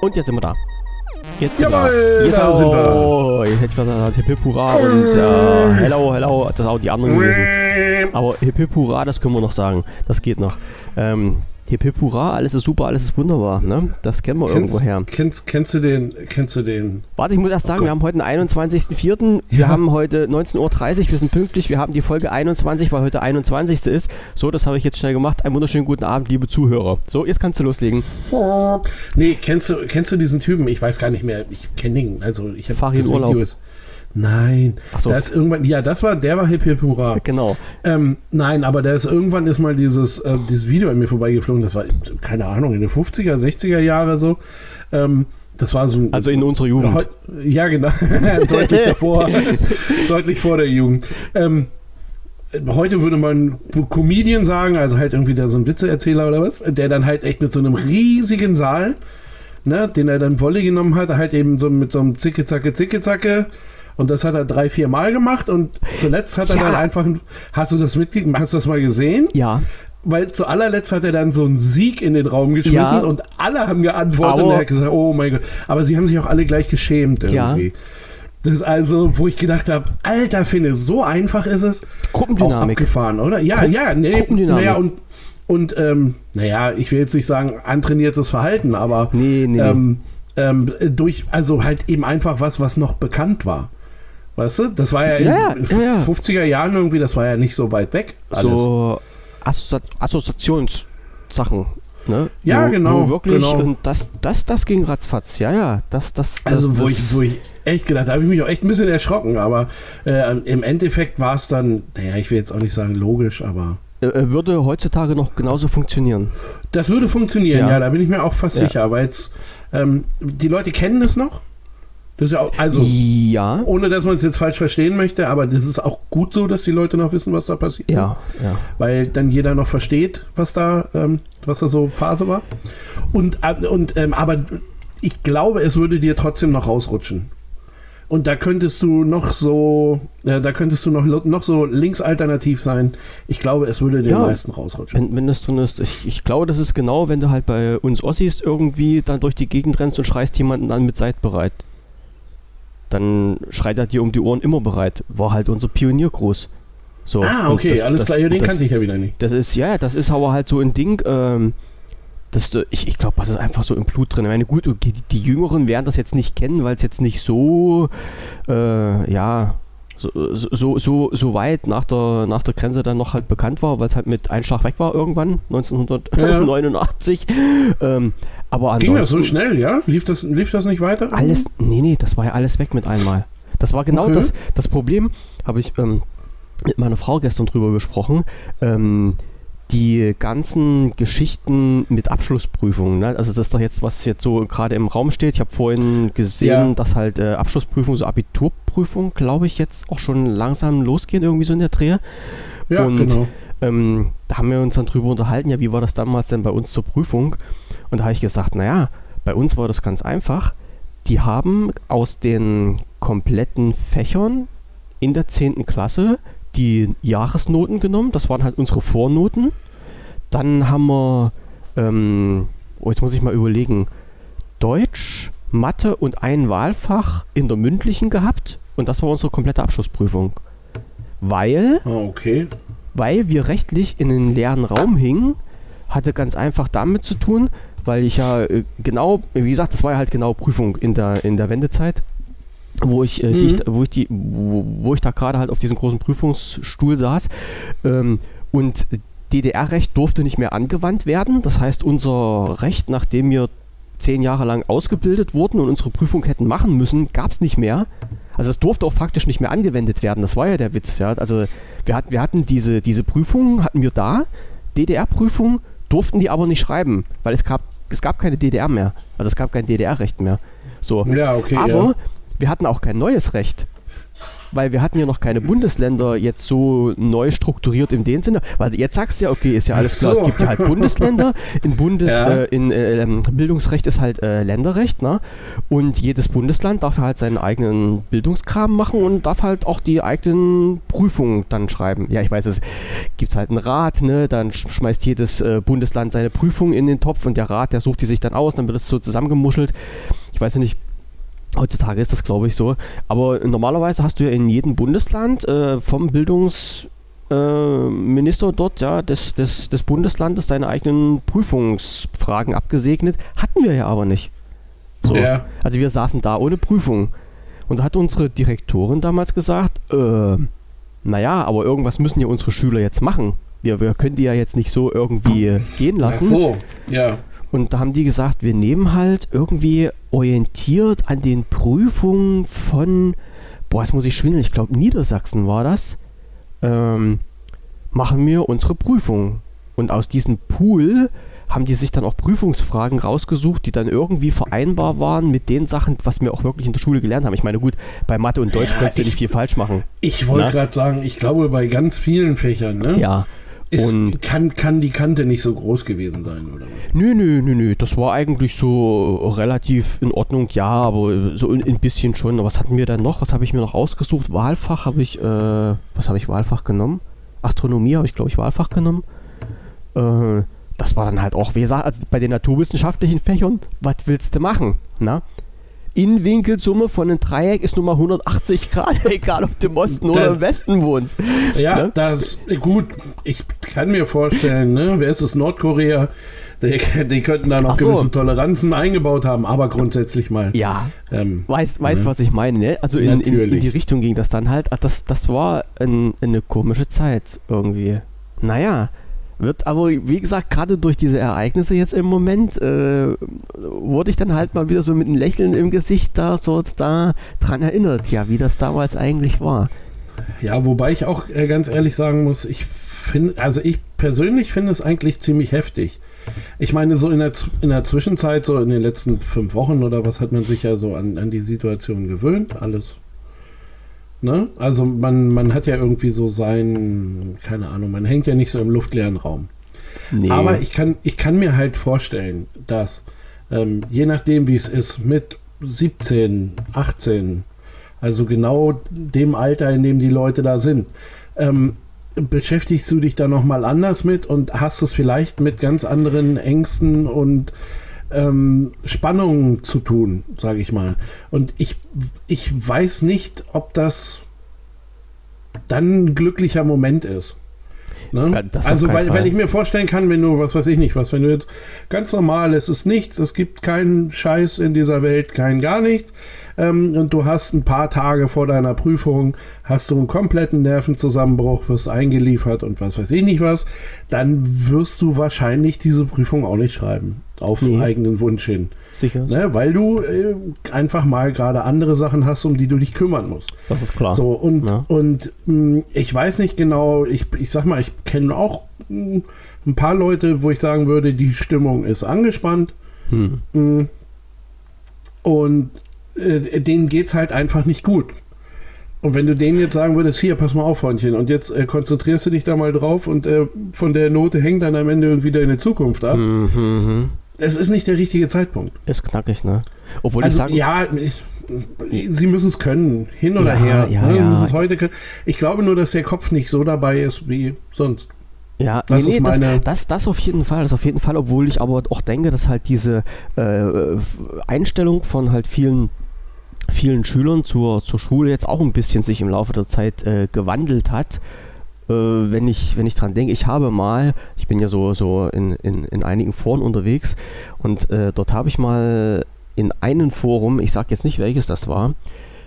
Und jetzt sind wir da. Jetzt sind Jawohl, wir. Jetzt da sind wir. Oh, jetzt hätte ich was gesagt, Hip Hip Hurra und äh, Hello, Hello, das sind auch die anderen gewesen. Aber Hip Hip Hurra, das können wir noch sagen. Das geht noch. Ähm, Hip Hip Hurra, alles ist super, alles ist wunderbar. Ne? Das kennen wir irgendwo her. Kennst, kennst du den, kennst du den? Warte, ich muss erst sagen, Gott. wir haben heute den 21.04. Wir Ja. haben heute 19.30 Uhr, wir sind pünktlich. Wir haben die Folge 21, weil heute 21. ist. So, das habe ich jetzt schnell gemacht. Einen wunderschönen guten Abend, liebe Zuhörer. So, jetzt kannst du loslegen. Nee, kennst du, kennst du diesen Typen? Ich weiß gar nicht mehr. Ich kenne ihn. Also ich habe Farin Urlaub. ist- Nein, Ach so. da ist irgendwann, ja, das war, der war Hip Hip Hurra. Genau. Ähm, nein, aber da ist irgendwann ist mal dieses, äh, dieses Video an mir vorbeigeflogen. Das war, keine Ahnung, in den 50er, 60er Jahre so. Ähm, das war so ein, Also in unserer Jugend. Ja, genau. deutlich davor. deutlich vor der Jugend. Ähm, heute würde man Comedian sagen, also halt irgendwie da so ein Witzeerzähler oder was, der dann halt echt mit so einem riesigen Saal, ne, den er dann Wolle genommen hat, halt eben so mit so einem Zicke, Zacke, Zicke, Zacke. Und das hat er drei, vier Mal gemacht und zuletzt hat er Ja. dann einfach, hast du das mitgekriegt, hast du das mal gesehen? Ja. Weil zu allerletzt hat er dann so einen Sieg in den Raum geschmissen Ja. und alle haben geantwortet Aber- und er hat gesagt, oh mein Gott. Aber sie haben sich auch alle gleich geschämt Ja. irgendwie. Das ist also, wo ich gedacht habe, alter Finne, so einfach ist es. Auch Grupendynamik. abgefahren, oder? Ja, Gruppen- ja, nee, Gruppendynamik. naja, und, und ähm, naja, ich will jetzt nicht sagen antrainiertes Verhalten, aber Nee, nee. ähm, ähm, durch, also halt eben einfach was, was noch bekannt war. Weißt du? Das war ja in Ja, ja, ja. 50er Jahren irgendwie, das war ja nicht so weit weg. Alles. so Assozi Assoziationssachen. Ne? Ja, wo, genau, Wo wirklich, genau. und das, das, das ging ratzfatz. Ja, ja. Das, das, das, Also, wo, das, ich, wo ich echt gedacht habe, habe ich mich auch echt ein bisschen erschrocken, aber äh, im Endeffekt war es dann, naja, ich will jetzt auch nicht sagen logisch, aber äh, äh, würde heutzutage noch genauso funktionieren. das würde funktionieren, Ja. ja, da bin ich mir auch fast Ja. sicher, weil ähm, die Leute kennen es noch. Das ist ja auch, also, ja. ohne dass man es jetzt falsch verstehen möchte, aber das ist auch gut so, dass die Leute noch wissen, was da passiert Ja, ja. ist. Weil dann jeder noch versteht, was da, ähm, was da so Phase war. Und, äh, und ähm, aber ich glaube, es würde dir trotzdem noch rausrutschen. Und da könntest du noch so, äh, da könntest du noch, noch so linksalternativ sein. Ich glaube, es würde den Ja. meisten rausrutschen. Wenn, wenn das drin ist, ich, ich glaube, das ist genau, wenn du halt bei uns Ossis irgendwie dann durch die Gegend rennst und schreist jemanden an mit Seid bereit. Dann schreit er dir um die Ohren immer bereit. War halt unser Pioniergruß. So, ah, okay, das- alles das- klar. Ja, den das- kannte ich ja wieder nicht. Das ist, ja, das ist aber halt so ein Ding, ähm, das, ich, ich glaube, das ist einfach so im Blut drin. Ich meine, gut, die, die Jüngeren werden das jetzt nicht kennen, weil es jetzt nicht so, äh, ja, so, so, so, so weit nach der, nach der Grenze dann noch halt bekannt war, weil es halt mit Einschlag weg war irgendwann, 1989. Ähm, aber Ging das so schnell, ja? Lief das, lief das nicht weiter? alles, nee, nee, das war ja alles weg mit einmal. Das war genau Okay. das, das Problem, habe ich ähm, mit meiner Frau gestern drüber gesprochen. Ähm, die ganzen Geschichten mit Abschlussprüfungen, ne? also das ist doch jetzt, was jetzt so gerade im Raum steht. Ich habe vorhin gesehen, Ja. dass halt äh, Abschlussprüfung, so Abiturprüfung, glaube ich, jetzt auch schon langsam losgehen, irgendwie so in der Drehe. Ja, und- genau. Ähm, da haben wir uns dann drüber unterhalten, ja, wie war das damals denn bei uns zur Prüfung? Und da habe ich gesagt, naja, bei uns war das ganz einfach. Die haben aus den kompletten Fächern in der 10. Klasse die Jahresnoten genommen. Das waren halt unsere Vornoten. Dann haben wir, ähm, oh, jetzt muss ich mal überlegen, Deutsch, Mathe und ein Wahlfach in der mündlichen gehabt. Und das war unsere komplette Abschlussprüfung. Weil Ah, okay. weil wir rechtlich in einen leeren Raum hingen, hatte ganz einfach damit zu tun, weil ich ja äh, genau, wie gesagt, das war ja halt genau Prüfung in der, in der Wendezeit, wo ich, äh, Mhm. ich, wo ich die, wo, wo ich da gerade halt auf diesem großen Prüfungsstuhl saß. Ähm, und DDR-Recht durfte nicht mehr angewandt werden. Das heißt, unser Recht, nachdem wir zehn Jahre lang ausgebildet wurden und unsere Prüfung hätten machen müssen, gab es nicht mehr. Also es durfte auch faktisch nicht mehr angewendet werden. Das war ja der Witz. Ja? Also wir, hat, wir hatten diese, diese Prüfungen, hatten wir da, DDR-Prüfungen, durften die aber nicht schreiben, weil es gab, es gab keine DDR mehr. Also es gab kein DDR-Recht mehr. So. Ja, okay. aber ja. Wir hatten auch kein neues Recht. weil wir hatten ja noch keine Bundesländer jetzt so neu strukturiert in dem Sinne, weil jetzt sagst du ja, okay, ist ja alles klar, so. es gibt ja halt Bundesländer, in Bundes, Ja. äh, in äh, ähm, Bildungsrecht ist halt äh, Länderrecht, ne? Und jedes Bundesland darf halt seinen eigenen Bildungskram machen und darf halt auch die eigenen Prüfungen dann schreiben. Ja, ich weiß, es gibt halt einen Rat, ne? Dann sch- schmeißt jedes äh, Bundesland seine Prüfung in den Topf und der Rat, der sucht die sich dann aus, dann wird es so zusammengemuschelt. Ich weiß ja nicht, heutzutage ist das glaube ich so. Aber normalerweise hast du ja in jedem Bundesland äh, vom Bildungsminister äh, dort, ja, des, des, des Bundeslandes seine eigenen Prüfungsfragen abgesegnet. Hatten wir ja aber nicht. So. Ja. Also wir saßen da ohne Prüfung. Und da hat unsere Direktorin damals gesagt, äh, naja, aber irgendwas müssen ja unsere Schüler jetzt machen. Wir, wir können die ja jetzt nicht so irgendwie gehen Ach lassen. so, ja. Und da haben die gesagt, wir nehmen halt irgendwie orientiert an den Prüfungen von, boah, jetzt muss ich schwindeln, ich glaube Niedersachsen war das, ähm, machen wir unsere Prüfung. Und aus diesem Pool haben die sich dann auch Prüfungsfragen rausgesucht, die dann irgendwie vereinbar waren mit den Sachen, was wir auch wirklich in der Schule gelernt haben. Ich meine, gut, bei Mathe und Deutsch Ja, konntest du ich- nicht viel falsch machen. Ich wollte Na? gerade sagen, ich glaube bei ganz vielen Fächern, ne? Ja. Ist, und- kann, kann die Kante nicht so groß gewesen sein, oder? Nö, nö, nö, nö. Das war eigentlich so relativ in Ordnung, ja, aber so ein, ein bisschen schon. Aber was hatten wir dann noch? Was habe ich mir noch ausgesucht? Wahlfach habe ich, äh, was habe ich Wahlfach genommen? Astronomie habe ich, glaube ich, Wahlfach genommen. Äh, das war dann halt auch, wie gesagt, also bei den naturwissenschaftlichen Fächern, was willst du machen? Na? Innenwinkelsumme von einem Dreieck ist nun mal 180 Grad, egal ob du im Osten oder im Westen wohnst. Ja, Ne? das gut. Ich kann mir vorstellen, ne? Wer ist es? Nordkorea? Die, die könnten da noch so. gewisse Toleranzen eingebaut haben, aber grundsätzlich mal. Ja, Ähm, Weißt, weißt Ja. was ich meine, ne? Also in, in, in die Richtung ging das dann halt. Ah, Das, das war ein, eine komische Zeit irgendwie. Naja, wird aber, wie gesagt, gerade durch diese Ereignisse jetzt im Moment, äh, wurde ich dann halt mal wieder so mit einem Lächeln im Gesicht da so da dran erinnert, ja, wie das damals eigentlich war. ja, wobei ich auch äh, ganz ehrlich sagen muss, ich finde, also ich persönlich finde es eigentlich ziemlich heftig. Ich meine, so in der, in der Zwischenzeit, so in den letzten fünf Wochen oder was, hat man sich ja so an, an die Situation gewöhnt. Alles. Ne? Also man, man hat ja irgendwie so sein, keine Ahnung, man hängt ja nicht so im luftleeren Raum. Nee. Aber ich kann, ich kann mir halt vorstellen, dass ähm, je nachdem, wie es ist, mit 17, 18, also genau dem Alter, in dem die Leute da sind, ähm, beschäftigst du dich da nochmal anders mit und hast es vielleicht mit ganz anderen Ängsten und ähm, Spannungen zu tun, sage ich mal. Und ich, ich weiß nicht, ob das dann ein glücklicher Moment ist. Ne? Also, weil, weil ich mir vorstellen kann, wenn du, was weiß ich nicht, was, wenn du jetzt ganz normal, es ist nichts, es gibt keinen Scheiß in dieser Welt, kein gar nichts, ähm, und du hast ein paar Tage vor deiner Prüfung, hast du einen kompletten Nervenzusammenbruch, wirst eingeliefert und was weiß ich nicht was, dann wirst du wahrscheinlich diese Prüfung auch nicht schreiben, auf Nee. eigenen Wunsch hin. Sicher, Ne? Weil du äh, einfach mal gerade andere Sachen hast, um die du dich kümmern musst. das ist klar. So, und, Ja. und mh, ich weiß nicht genau, ich, ich sag mal, ich kenne auch mh, ein paar Leute, wo ich sagen würde, die Stimmung ist angespannt. Hm. mh, Und äh, denen geht's halt einfach nicht gut. Und wenn du denen jetzt sagen würdest, hier, pass mal auf, Freundchen, und jetzt äh, konzentrierst du dich da mal drauf und äh, von der Note hängt dann am Ende irgendwie deine Zukunft ab. Mhm, mhm. Es ist nicht der richtige Zeitpunkt. Ist knackig, ne? Obwohl ich Also, sagen, ja, ich, sie müssen es können, hin oder Ja, her. ja, ne? Sie müssen es heute können. Ich glaube nur, dass der Kopf nicht so dabei ist wie sonst. Ja, Das nee, ist nee, das, meine- das, das auf jeden Fall, das auf jeden Fall, obwohl ich aber auch denke, dass halt diese äh, Einstellung von halt vielen, vielen Schülern zur, zur Schule jetzt auch ein bisschen sich im Laufe der Zeit äh, gewandelt hat. Äh, wenn ich, wenn ich dran denke, ich habe mal, ich bin ja so, so in, in, in einigen Foren unterwegs und äh, dort habe ich mal in einem Forum, ich sage jetzt nicht welches das war,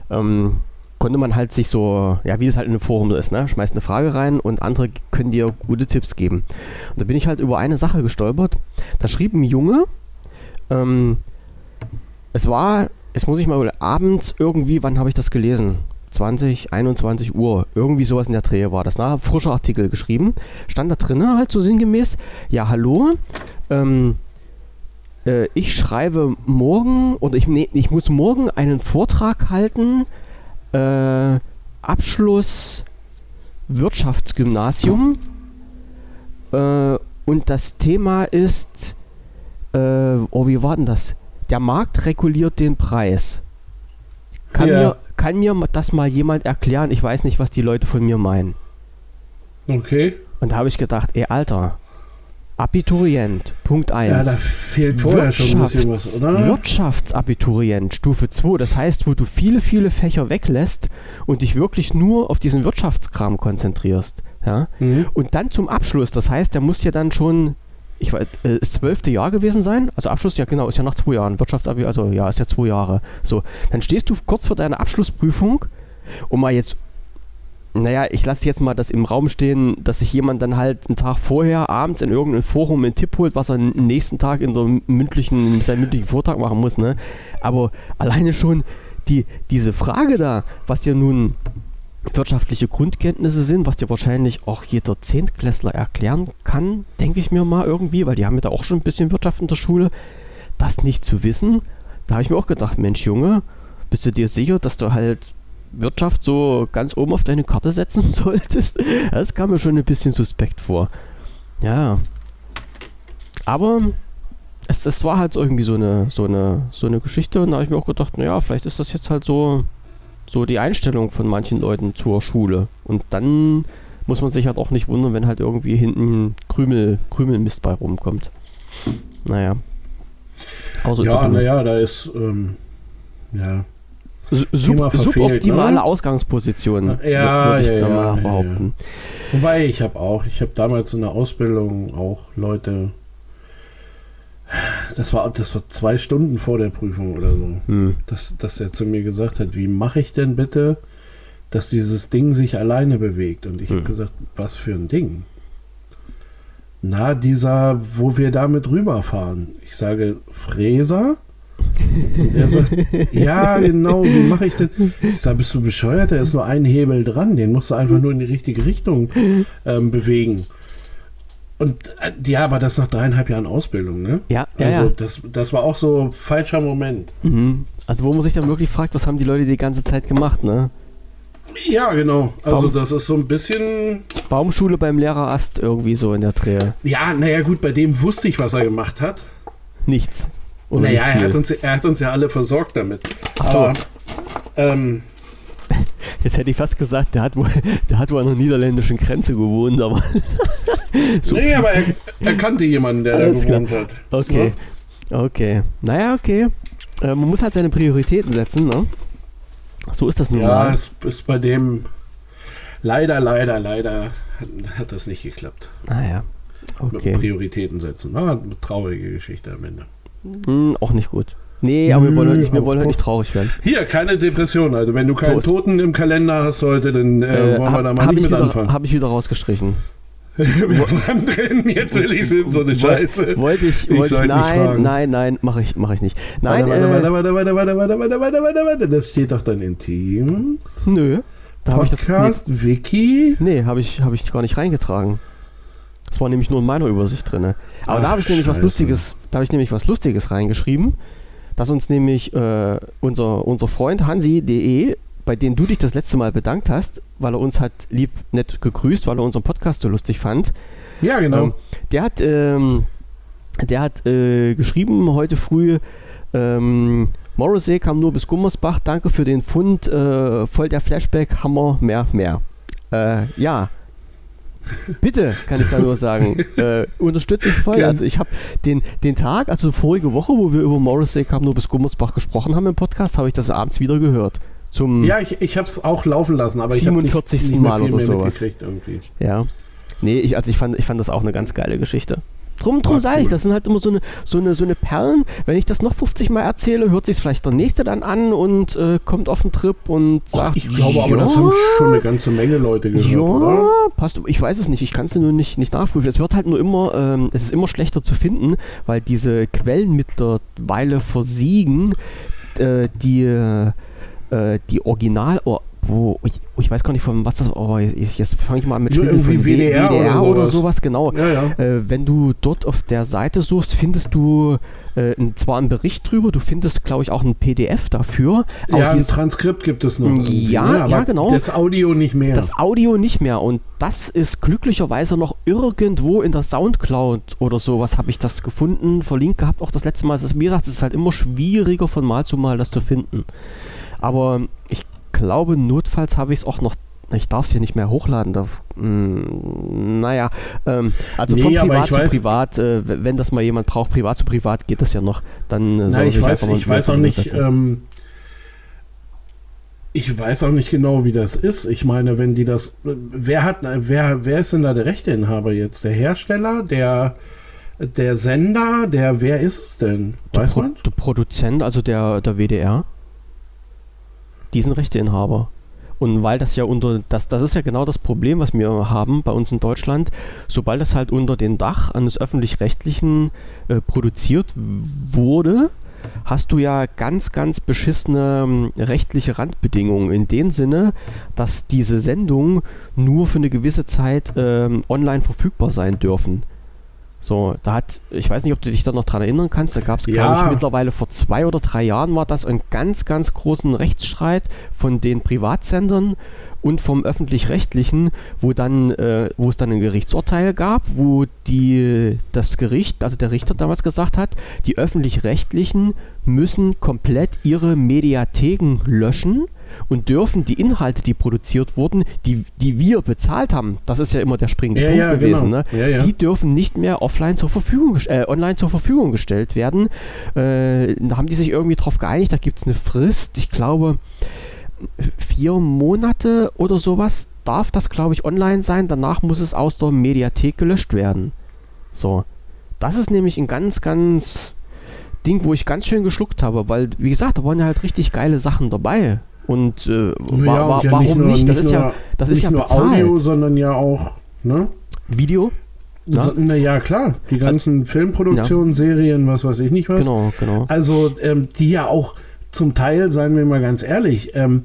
ähm, konnte man halt sich so, ja, wie es halt in einem Forum so ist, ne? Schmeißt eine Frage rein und andere können dir gute Tipps geben. Und da bin ich halt über eine Sache gestolpert. Da schrieb ein Junge, ähm, es war, jetzt muss ich mal abends irgendwie, wann habe ich das gelesen? 20, 21 Uhr, irgendwie sowas in der Drehe war das, ne? Frischer Artikel geschrieben. Stand da drinnen halt so sinngemäß, ja, hallo, ähm, äh, ich schreibe morgen oder ich, nee, ich muss morgen einen Vortrag halten äh, Abschluss Wirtschaftsgymnasium äh, und das Thema ist, äh, oh, wie war denn das? Der Markt reguliert den Preis. Kann, Ja. mir, kann mir das mal jemand erklären? Ich weiß nicht, was die Leute von mir meinen. Okay. Und da habe ich gedacht, ey Alter, Abiturient, Punkt 1. Ja, da fehlt vorher schon ein bisschen was, oder? Wirtschaftsabiturient, Stufe 2. Das heißt, wo du viele, viele Fächer weglässt und dich wirklich nur auf diesen Wirtschaftskram konzentrierst. Ja? Mhm. Und dann zum Abschluss, das heißt, der muss ja dann schon, ich weiß, äh, das zwölfte Jahr gewesen sein. Also Abschluss, ja genau, ist ja nach zwei Jahren. Wirtschaftsabi, also ja, ist ja zwei Jahre. So, dann stehst du kurz vor deiner Abschlussprüfung und mal jetzt, naja, ich lasse jetzt mal das im Raum stehen, dass sich jemand dann halt einen Tag vorher abends in irgendeinem Forum einen Tipp holt, was er am nächsten Tag in der mündlichen, seinen mündlichen Vortrag machen muss, ne? Aber alleine schon die, diese Frage da, was ja nun wirtschaftliche Grundkenntnisse sind, was dir wahrscheinlich auch jeder Zehntklässler erklären kann, denke ich mir mal irgendwie, weil die haben ja da auch schon ein bisschen Wirtschaft in der Schule. Das nicht zu wissen, da habe ich mir auch gedacht, Mensch Junge, bist du dir sicher, dass du halt Wirtschaft so ganz oben auf deine Karte setzen solltest? Das kam mir schon ein bisschen suspekt vor. Ja. Aber es, es war halt irgendwie so eine, so eine, so eine Geschichte und da habe ich mir auch gedacht, naja, vielleicht ist das jetzt halt so, so die Einstellung von manchen Leuten zur Schule. Und dann muss man sich halt auch nicht wundern, wenn halt irgendwie hinten Krümel, Krümelmist bei rumkommt. Naja. Aber so ist ja, naja, da ist, ähm, ja. Sub, suboptimale ne? Ausgangsposition, Ja, würde ich ja, da ja, mal ja, behaupten. Wobei, ich habe auch, ich habe damals in der Ausbildung auch Leute, das war, das war zwei Stunden vor der Prüfung oder so, Hm. dass, dass er zu mir gesagt hat, wie mache ich denn bitte, dass dieses Ding sich alleine bewegt? Und ich habe Hm. gesagt, was für ein Ding? Na, dieser, wo wir damit rüberfahren. Ich sage, Fräser? Und er sagt, ja, genau, wie mache ich denn? Ich sage, bist du bescheuert? Da ist nur ein Hebel dran, den musst du einfach nur in die richtige Richtung ähm, bewegen. Und äh, ja, aber das nach dreieinhalb Jahren Ausbildung, ne? Ja, ja, Also ja. Das, das war auch so falscher Moment. Mhm. Also wo man sich dann wirklich fragt, was haben die Leute die ganze Zeit gemacht, ne? Ja, genau. Also Warum? das ist so ein bisschen. Baumschule beim Lehrerast irgendwie so in der Drehe. Ja, naja, gut, bei dem wusste ich, was er gemacht hat. Nichts. Oder naja, nicht er hat, uns, er hat uns ja alle versorgt damit. Ach so. Aber, ähm, Jetzt hätte ich fast gesagt, der hat wohl, der hat wohl an der niederländischen Grenze gewohnt, aber. so nee, aber er, er kannte jemanden, der Alles da klar. gewohnt hat. Okay. Okay. Naja, okay. Äh, man muss halt seine Prioritäten setzen, ne? So ist das nun Ja, mal. es ist bei dem leider, leider, leider hat, hat das nicht geklappt. Naja. Mit Okay. Prioritäten setzen. Ah, eine traurige Geschichte am Ende. Hm, auch nicht gut. Nee, aber wir wollen, heute nicht, wir wollen heute doch. nicht traurig werden. Hier, keine Depression. Also wenn du keinen ist- Toten im Kalender hast heute, dann äh, wollen wir da mal Habe nicht ich, mit wieder- anfangen. hab ich wieder rausgestrichen. wir waren drin, jetzt will ich wissen, so eine Scheiße. Wollte ich, Ich wollte ich, nein, nein, nein, mache ich, mach ich nicht. Nein, warte, warte, äh, warte, warte, warte, warte, warte, warte, warte, warte, Das steht doch dann in Teams. nö. Da habe ich das. Podcast, Wiki. Nee, nee habe ich, hab ich gar nicht reingetragen. Das war nämlich nur in meiner Übersicht drin. Aber da Ach, habe ich nämlich was Scheiße. Lustiges, da habe ich nämlich was Lustiges reingeschrieben, dass uns nämlich äh, unser, unser Freund Hansi.de, bei dem du dich das letzte Mal bedankt hast, weil er uns hat lieb nett gegrüßt, weil er unseren Podcast so lustig fand, Ja, genau. Ähm, der hat, ähm, der hat äh, geschrieben heute früh, ähm, Morrissey kam nur bis Gummersbach, danke für den Fund, äh, voll der Flashback, Hammer, mehr, mehr. Äh, ja. Bitte, kann ich da nur sagen. Äh, unterstütze ich voll. Gern. Also ich habe den, den Tag, also vorige Woche, wo wir über Morrissey bis Gummersbach gesprochen haben im Podcast, habe ich das abends wieder gehört. Zum, ja, ich, ich habe es auch laufen lassen, aber ich habe nicht, 47. nicht mehr Mal oder sowas. mitgekriegt irgendwie. Ja. Nee, ich, also ich fand, ich fand das auch eine ganz geile Geschichte. Drum, drum Ah, sage ich, cool. das sind halt immer so eine, so, eine, so eine Perlen. Wenn ich das noch 50 Mal erzähle, hört sich vielleicht der Nächste dann an und äh, kommt auf den Trip und sagt, ich glaube aber, ja, das haben schon eine ganze Menge Leute gehört, ja, oder? passt. Ich weiß es nicht, ich kann es nur nicht, nicht nachprüfen. Es wird halt nur immer, ähm, es ist immer schlechter zu finden, weil diese Quellen mittlerweile versiegen, äh, die, äh, die Original, wo, ich, ich weiß gar nicht von was das, oh, ich, jetzt fange ich mal an mit Spielen von WDR oder oder sowas. genau. Ja, ja. Äh, wenn du dort auf der Seite suchst, findest du äh, ein- zwar einen Bericht drüber, du findest, glaube ich, auch ein PDF dafür. Ja, ein Transkript gibt es noch. Ja, ne? ja, genau. Das Audio nicht mehr. das Audio nicht mehr und das ist glücklicherweise noch irgendwo in der Soundcloud oder sowas habe ich das gefunden, verlinkt gehabt auch das letzte Mal. Es ist, wie gesagt, es ist halt immer schwieriger von Mal zu Mal das zu finden. Aber ich glaube, notfalls habe ich es auch noch. Ich darf es hier nicht mehr hochladen. Darf, hm, naja, ähm, also Nee, von privat zu weiß- privat, äh, wenn das mal jemand braucht, privat zu privat, geht das ja noch. Dann äh, er ich weiß, ich weiß auch nicht, ähm, ich weiß auch nicht genau, wie das ist. Ich meine, wenn die das, wer hat, wer, wer ist denn da der Rechteinhaber jetzt? Der Hersteller, der, der Sender, der, wer ist es denn? Weiß man? Der Produzent, also der, der WDR, diesen Rechteinhaber. Und weil das ja unter, das, das ist ja genau das Problem, was wir haben bei uns in Deutschland, sobald das halt unter dem Dach eines öffentlich-rechtlichen äh, produziert wurde, hast du ja ganz, ganz beschissene ähm, rechtliche Randbedingungen in dem Sinne, dass diese Sendungen nur für eine gewisse Zeit ähm, online verfügbar sein dürfen. So, da hat, ich weiß nicht, ob du dich da noch dran erinnern kannst, da gab es, glaube Ja. ich, mittlerweile vor zwei oder drei Jahren war das einen ganz, ganz großen Rechtsstreit von den Privatsendern und vom öffentlich-rechtlichen, wo dann, äh, wo es dann ein Gerichtsurteil gab, wo die, das Gericht, also der Richter damals gesagt hat, die öffentlich-rechtlichen müssen komplett ihre Mediatheken löschen und dürfen die Inhalte, die produziert wurden, die, die wir bezahlt haben, das ist ja immer der springende Ja, Punkt ja, gewesen, genau. ne? Ja, die dürfen nicht mehr offline zur Verfügung, äh, online zur Verfügung gestellt werden. Äh, da haben die sich irgendwie drauf geeinigt, da gibt es eine Frist, ich glaube vier Monate oder sowas darf das, glaube ich, online sein. Danach muss es aus der Mediathek gelöscht werden. So. Das ist nämlich ein ganz, ganz Ding, wo ich ganz schön geschluckt habe, weil, wie gesagt, da waren ja halt richtig geile Sachen dabei. Und äh, Ja, wa und ja warum nur- nicht? Das ist nur, ja, das ist nicht ja nur bezahlt. Audio, sondern ja auch, ne? Video? Ja. So, na ja, klar. Die ganzen Filmproduktionen, Serien, was weiß ich nicht was. Genau, genau. Also, ähm, die ja auch zum Teil, seien wir mal ganz ehrlich, ähm,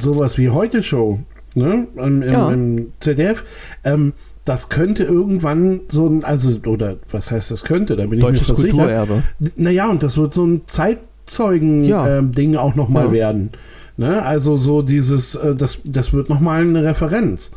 sowas wie Heute Show, ne, im, im, Ja. im ZDF, ähm, das könnte irgendwann so ein, also, oder was heißt das könnte, da bin Deutsches ich mir versichert. Kulturerbe. Naja, und das wird so ein Zeitzeugen-Ding Ja. ähm, auch nochmal Ja. werden. Ne? Also so dieses, äh, das, das wird nochmal eine Referenz.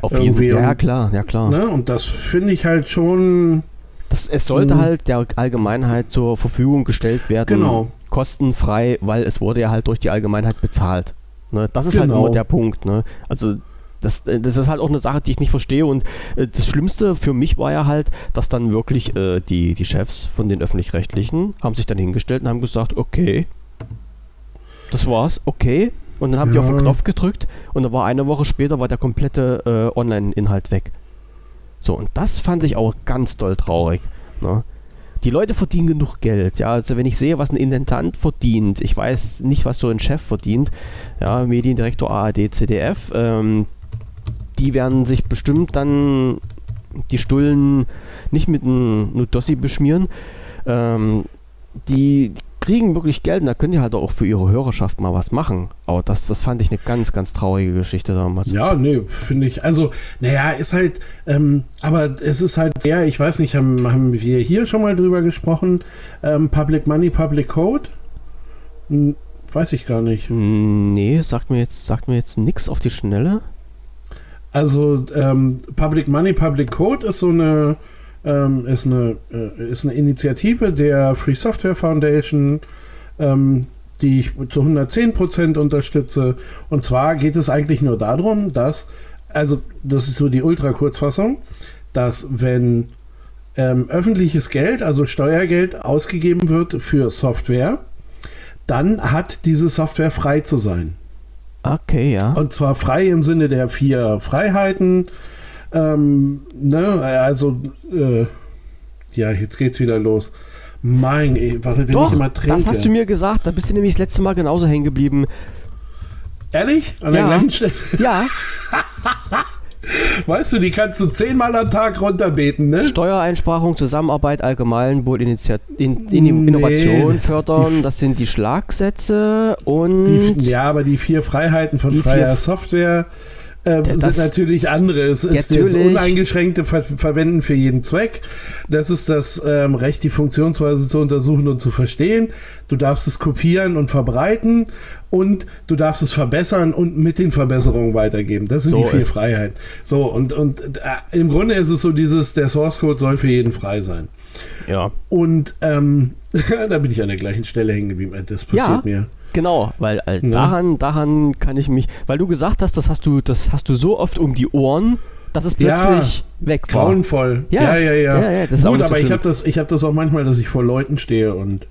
Auf jeden Fall. Ja, klar, ja klar. Ne? Und das finde ich halt schon, Das, es sollte Mhm. halt der Allgemeinheit zur Verfügung gestellt werden. Genau. Kostenfrei, weil es wurde ja halt durch die Allgemeinheit bezahlt. Ne? Das ist halt Genau. immer der Punkt. Ne? Also das, äh, das ist halt auch eine Sache, die ich nicht verstehe. Und äh, das Schlimmste für mich war ja halt, dass dann wirklich äh, die, die Chefs von den Öffentlich-Rechtlichen haben sich dann hingestellt und haben gesagt, okay, das war's, okay. Und dann haben die auf den Ja. Knopf gedrückt und dann war eine Woche später war der komplette äh, Online-Inhalt weg. So, und das fand ich auch ganz doll traurig. Ne? Die Leute verdienen genug Geld, ja. Also wenn ich sehe, was ein Intendant verdient, ich weiß nicht, was so ein Chef verdient, ja, Mediendirektor ARD, CDF, ähm, die werden sich bestimmt dann die Stullen nicht mit einem Nudossi beschmieren. Ähm, die kriegen wirklich Geld und da können die halt auch für ihre Hörerschaft mal was machen. Aber das, das fand ich eine ganz, ganz traurige Geschichte damals. ja, nee, finde ich, also, naja, ist halt, ähm, aber es ist halt sehr, ich weiß nicht, haben, haben wir hier schon mal drüber gesprochen, ähm, Public Money, Public Code? Hm, weiß ich gar nicht. Nee, sagt mir jetzt, sagt mir jetzt nix auf die Schnelle. Also ähm, Public Money, Public Code ist so eine ähm, ist eine äh, ist eine Initiative der Free Software Foundation, ähm, die ich zu 110% unterstütze. Und zwar geht es eigentlich nur darum, dass also das ist so die Ultra-Kurzfassung, dass wenn ähm, öffentliches Geld, also Steuergeld ausgegeben wird für Software, dann hat diese Software frei zu sein. Okay, ja. Und zwar frei im Sinne der vier Freiheiten. Ähm, ne, also, äh, ja, jetzt geht's wieder los. Mein, wenn Doch, ich immer trinke. das hast du mir gesagt. Da bist du nämlich das letzte Mal genauso hängen geblieben. Ehrlich? An der Ja. gleichen Stelle? Ja, Weißt du, die kannst du zehnmal am Tag runterbeten, ne? Steuereinsparung, Zusammenarbeit allgemein, wohl Initiat in, in, Nee, Innovation fördern, die- das sind die Schlagsätze und Die, ja, aber die vier Freiheiten von freier Software äh, Das- sind natürlich andere. Es ist das Natürlich. uneingeschränkte Ver Verwenden für jeden Zweck. Das ist das ähm, Recht, die Funktionsweise zu untersuchen und zu verstehen. Du darfst es kopieren und verbreiten und du darfst es verbessern und mit den Verbesserungen weitergeben. Das sind So die vier Freiheiten. So, und, und äh, im Grunde ist es so dieses, der Source Code soll für jeden frei sein. ja, Und ähm, da bin ich an der gleichen Stelle hängen geblieben. Das passiert Ja. mir. Genau, weil äh, Ja. daran, daran kann ich mich, weil du gesagt hast, das hast du, das hast du so oft um die Ohren, dass es Ja. plötzlich weg war. Grauenvoll. Ja. Ja, ja, ja. Ja, ja, Gut, so aber ich schlimm. habe das, ich hab das auch manchmal, dass ich vor Leuten stehe und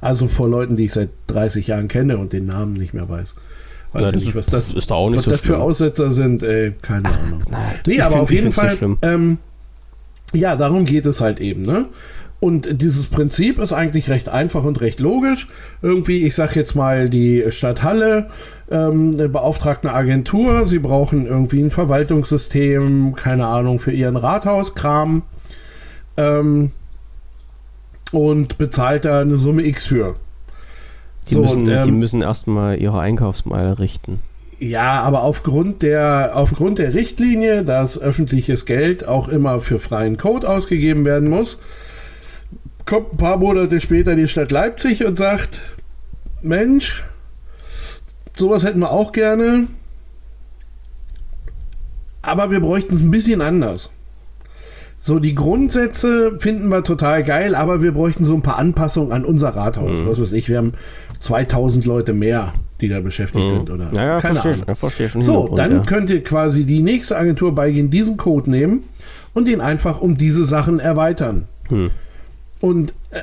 also vor Leuten, die ich seit 30 Jahren kenne und den Namen nicht mehr weiß. Weiß Ja, ich nicht, was das, ist da auch nicht was so das für. Aussetzer sind, ey, keine Ahnung. Nein, Nee, ich aber find- auf ich jeden Fall, schlimm. ähm, ja, darum geht es halt eben, ne? Und dieses Prinzip ist eigentlich recht einfach und recht logisch. Irgendwie, ich sag jetzt mal, die Stadt Halle ähm, beauftragt eine Agentur, sie brauchen irgendwie ein Verwaltungssystem, keine Ahnung, für ihren Rathauskram ähm, und bezahlt da eine Summe X für. Die, So, müssen, und, ähm, die müssen erstmal ihre Einkaufsmeile richten. Ja, aber aufgrund der, aufgrund der Richtlinie, dass öffentliches Geld auch immer für freien Code ausgegeben werden muss, kommt ein paar Monate später die Stadt Leipzig und sagt, Mensch, sowas hätten wir auch gerne, aber wir bräuchten es ein bisschen anders. So, die Grundsätze finden wir total geil, aber wir bräuchten so ein paar Anpassungen an unser Rathaus. Was weiß ich, wir haben 2000 Leute mehr, die da beschäftigt sind, oder? Ja, ja, Keine verstehe Ahnung. ja, verstehe schon. So, dann ja. könnte quasi die nächste Agentur beigehen, diesen Code nehmen und den einfach um diese Sachen erweitern. Hm. Und äh,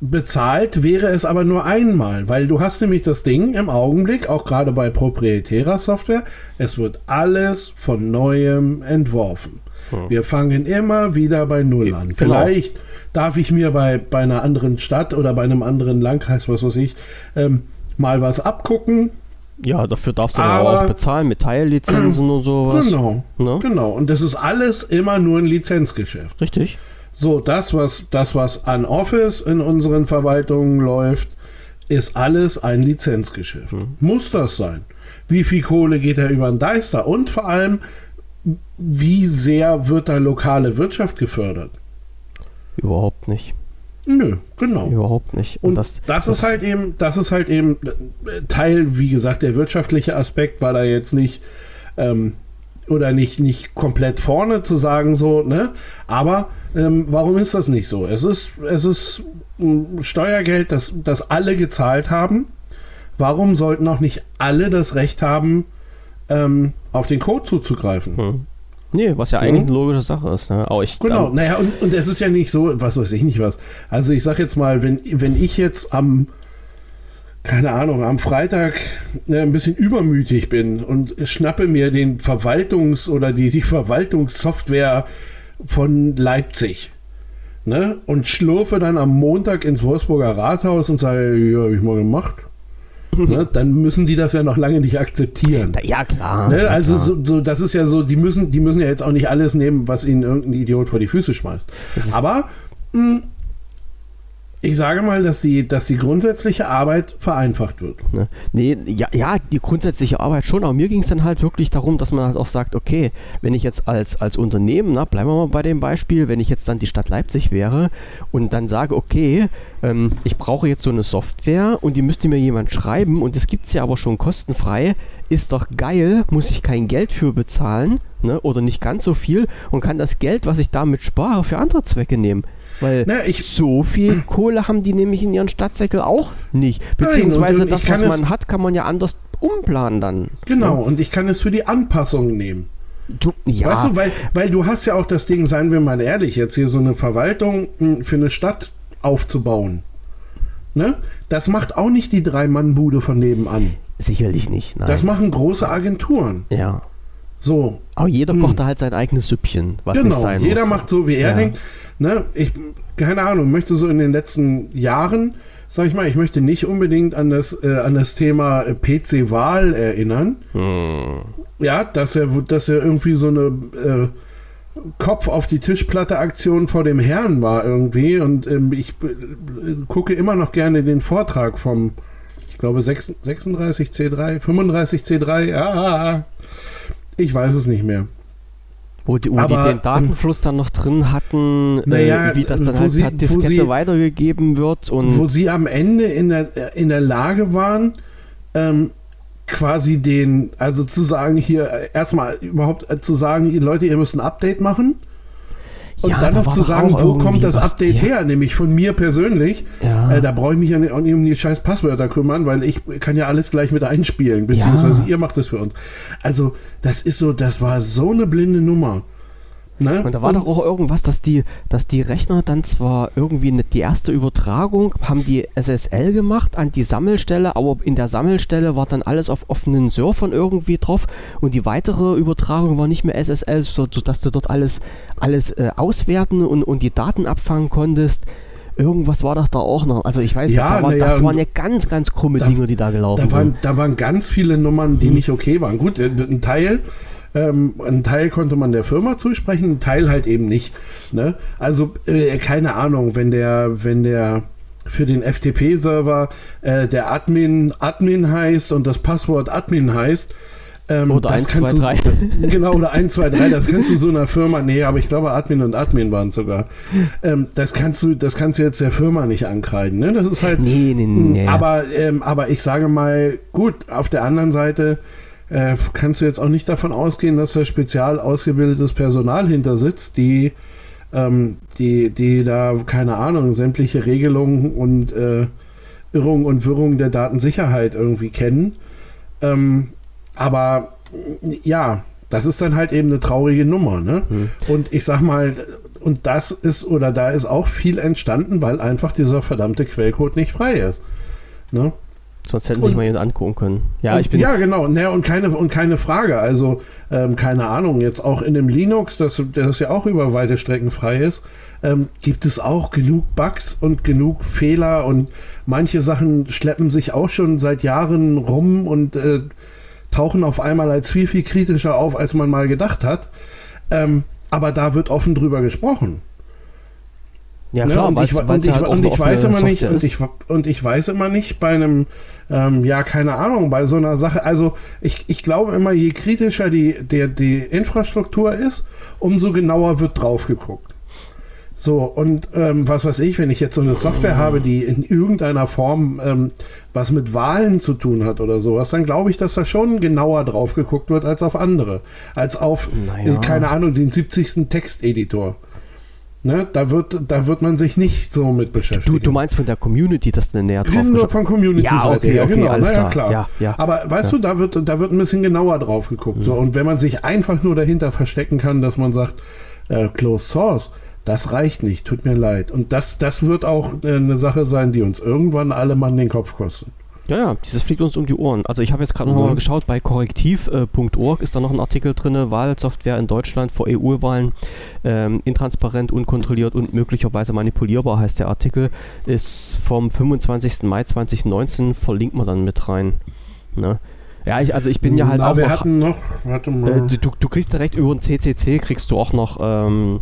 bezahlt wäre es aber nur einmal, weil du hast nämlich das Ding im Augenblick, auch gerade bei proprietärer Software, es wird alles von neuem entworfen. Wir fangen immer wieder bei Null an. Genau. Vielleicht darf ich mir bei, bei einer anderen Stadt oder bei einem anderen Landkreis, was weiß ich, ähm, mal was abgucken. Ja, dafür darfst du aber Aber- auch bezahlen mit Teillizenzen und sowas. Genau. Ne? Genau. Und das ist alles immer nur ein Lizenzgeschäft. Richtig. So, das, was, das, was an Office in unseren Verwaltungen läuft, ist alles ein Lizenzgeschäft. Muss das sein? Wie viel Kohle geht da über den Deister? Und vor allem, wie sehr wird da lokale Wirtschaft gefördert? Überhaupt nicht. Nö, genau. Überhaupt nicht. Und das, ist halt eben, das ist halt eben äh, Teil, wie gesagt, der wirtschaftliche Aspekt war da jetzt nicht ähm, oder nicht, nicht komplett vorne zu sagen so, ne? Aber ähm, warum ist das nicht so? Es ist, es ist Steuergeld, das, das alle gezahlt haben. Warum sollten auch nicht alle das Recht haben, ähm, auf den Code zuzugreifen? Hm. Nee, was ja eigentlich eine logische Sache ist. Ne? Aber ich, Genau, naja, und, und es ist ja nicht so, was weiß ich nicht was. Also ich sag jetzt mal, wenn, wenn ich jetzt am, keine Ahnung, am Freitag äh, ein bisschen übermütig bin und schnappe mir den Verwaltungs- oder die, die Verwaltungssoftware von Leipzig, ne, und schlurfe dann am Montag ins Wolfsburger Rathaus und sage, ja, hab ich mal gemacht, ne, dann müssen die das ja noch lange nicht akzeptieren. ja, klar. Ne? ja, Also klar. so, so, das ist ja so, die müssen, die müssen ja jetzt auch nicht alles nehmen, was ihnen irgendein Idiot vor die Füße schmeißt. Aber mh, ich sage mal, dass die, dass die grundsätzliche Arbeit vereinfacht wird. Ne? Nee, ja, ja, die grundsätzliche Arbeit schon, aber mir ging es dann halt wirklich darum, dass man halt auch sagt, okay, wenn ich jetzt als, als Unternehmen, na, bleiben wir mal bei dem Beispiel, wenn ich jetzt dann die Stadt Leipzig wäre und dann sage, okay, ähm, ich brauche jetzt so eine Software und die müsste mir jemand schreiben und das gibt es ja aber schon kostenfrei, ist doch geil, muss ich kein Geld für bezahlen ne, oder nicht ganz so viel und kann das Geld, was ich damit spare, für andere Zwecke nehmen. Weil Na, ich- so viel Kohle haben die nämlich in ihren Stadtsäckel auch nicht. Nein, Beziehungsweise und- und das, was man es- hat, kann man ja anders umplanen dann. Genau, und ich kann es für die Anpassung nehmen. Du, ja, Weißt du, weil, weil du hast ja auch das Ding, seien wir mal ehrlich, jetzt hier so eine Verwaltung mh, für eine Stadt aufzubauen. Ne? Das macht auch nicht die Drei-Mann-Bude von nebenan. sicherlich nicht. Nein. Das machen große Agenturen. ja. So. Aber jeder hm. kocht da halt sein eigenes Süppchen, was genau, nicht sein jeder muss. macht so, wie er ja. denkt. Ne, ich, keine Ahnung, möchte so in den letzten Jahren, sag ich mal, ich möchte nicht unbedingt an das, äh, an das Thema äh, PC-Wahl erinnern. Hm. Ja, dass er, dass er irgendwie so eine äh, Kopf auf die Tischplatte Aktion vor dem Herrn war irgendwie und ähm, ich äh, gucke immer noch gerne den Vortrag vom ich glaube 36 C3, 35 C3, ja, ich weiß es nicht mehr. Wo die, wo Aber, die den Datenfluss ähm, dann noch drin hatten, naja, äh, wie das dann halt sie, per Diskette sie, weitergegeben wird. Und wo sie am Ende in der, in der Lage waren, ähm, quasi den, also zu sagen, hier äh, erstmal überhaupt äh, zu sagen, Leute, ihr müsst ein Update machen und ja, dann noch zu sagen, wo kommt das Update her? Nämlich von mir persönlich. Äh, da brauche ich mich ja nicht um die scheiß Passwörter kümmern, weil ich kann ja alles gleich mit einspielen, beziehungsweise ihr macht das für uns. Also, das ist so, das war so eine blinde Nummer. Ne? Und da war und doch auch irgendwas, dass die, dass die Rechner dann zwar irgendwie nicht die erste Übertragung haben die SSL gemacht an die Sammelstelle, aber in der Sammelstelle war dann alles auf offenen Surfern irgendwie drauf und die weitere Übertragung war nicht mehr SSL, sodass du dort alles, alles äh, auswerten und, und die Daten abfangen konntest. Irgendwas war doch da auch noch. Also ich weiß, ja, da, war, ja, das waren ja ganz, ganz krumme da, Dinge, die da gelaufen da waren, sind. Da waren ganz viele Nummern, die hm. nicht okay waren. Gut, äh, ein Teil ähm, ein Teil konnte man der Firma zusprechen, ein Teil halt eben nicht. Ne? Also äh, keine Ahnung, wenn der, wenn der für den FTP-Server äh, der Admin Admin heißt und das Passwort Admin heißt, ähm, oder das 1, 2, 3. Du, genau, oder 1, 2, 3, das kannst du so einer Firma, nee, aber ich glaube Admin und Admin waren sogar. Ähm, das kannst du, das kannst du jetzt der Firma nicht ankreiden, ne? Das ist halt. Nee, nee, nee. Hm, aber, ähm, aber ich sage mal, gut, auf der anderen Seite, äh, kannst du jetzt auch nicht davon ausgehen, dass da spezial ausgebildetes Personal hinter sitzt, die, ähm, die, die da, keine Ahnung, sämtliche Regelungen und äh, Irrungen und Wirrungen der Datensicherheit irgendwie kennen. Ähm, aber ja, das ist dann halt eben eine traurige Nummer. Ne? Hm. Und ich sag mal, und das ist, oder da ist auch viel entstanden, weil einfach dieser verdammte Quellcode nicht frei ist. Ne? Sonst hätten sie sich mal jemand angucken können. Ja, und, ich bin ja genau. Naja, und, keine, und keine Frage. Also, ähm, keine Ahnung, jetzt auch in dem Linux, das, das ja auch über weite Strecken frei ist, ähm, gibt es auch genug Bugs und genug Fehler und manche Sachen schleppen sich auch schon seit Jahren rum und äh, tauchen auf einmal als viel, viel kritischer auf, als man mal gedacht hat. Ähm, aber da wird offen drüber gesprochen. Ja, ne? klar, und, ich, und, ich, halt und ich weiß immer nicht, und ich, und ich weiß immer nicht bei einem, ähm, ja, keine Ahnung, bei so einer Sache, also ich, ich glaube immer, je kritischer die, der, die Infrastruktur ist, umso genauer wird drauf geguckt. So, und ähm, was weiß ich, wenn ich jetzt so eine Software habe, die in irgendeiner Form ähm, was mit Wahlen zu tun hat oder sowas, dann glaube ich, dass da schon genauer drauf geguckt wird als auf andere. Als auf, naja. keine Ahnung, den 70. Texteditor. Ne, da, wird, da wird man sich nicht so mit beschäftigen. Du, du meinst von der Community, dass eine näher drauf Nur von Community-Seite ja, okay, her, okay, genau. Naja, klar. klar. Ja, ja, Aber weißt ja. du, da wird, da wird ein bisschen genauer drauf geguckt. Mhm. So. Und wenn man sich einfach nur dahinter verstecken kann, dass man sagt, äh, Closed Source, das reicht nicht, tut mir leid. Und das, das wird auch äh, eine Sache sein, die uns irgendwann alle Mann den Kopf kostet. Ja, ja, dieses fliegt uns um die Ohren. Also ich habe jetzt gerade mhm. noch mal geschaut, bei korrektiv.org äh, ist da noch ein Artikel drin, Wahlsoftware in Deutschland vor EU-Wahlen, ähm, intransparent, unkontrolliert und möglicherweise manipulierbar heißt der Artikel, ist vom 25. Mai 2019, verlinkt man dann mit rein. Ne? Ja, ich, also ich bin ja halt Na, auch. Wir noch, hatten noch, warte mal. Äh, du, du kriegst direkt über den CCC, kriegst du auch noch ähm,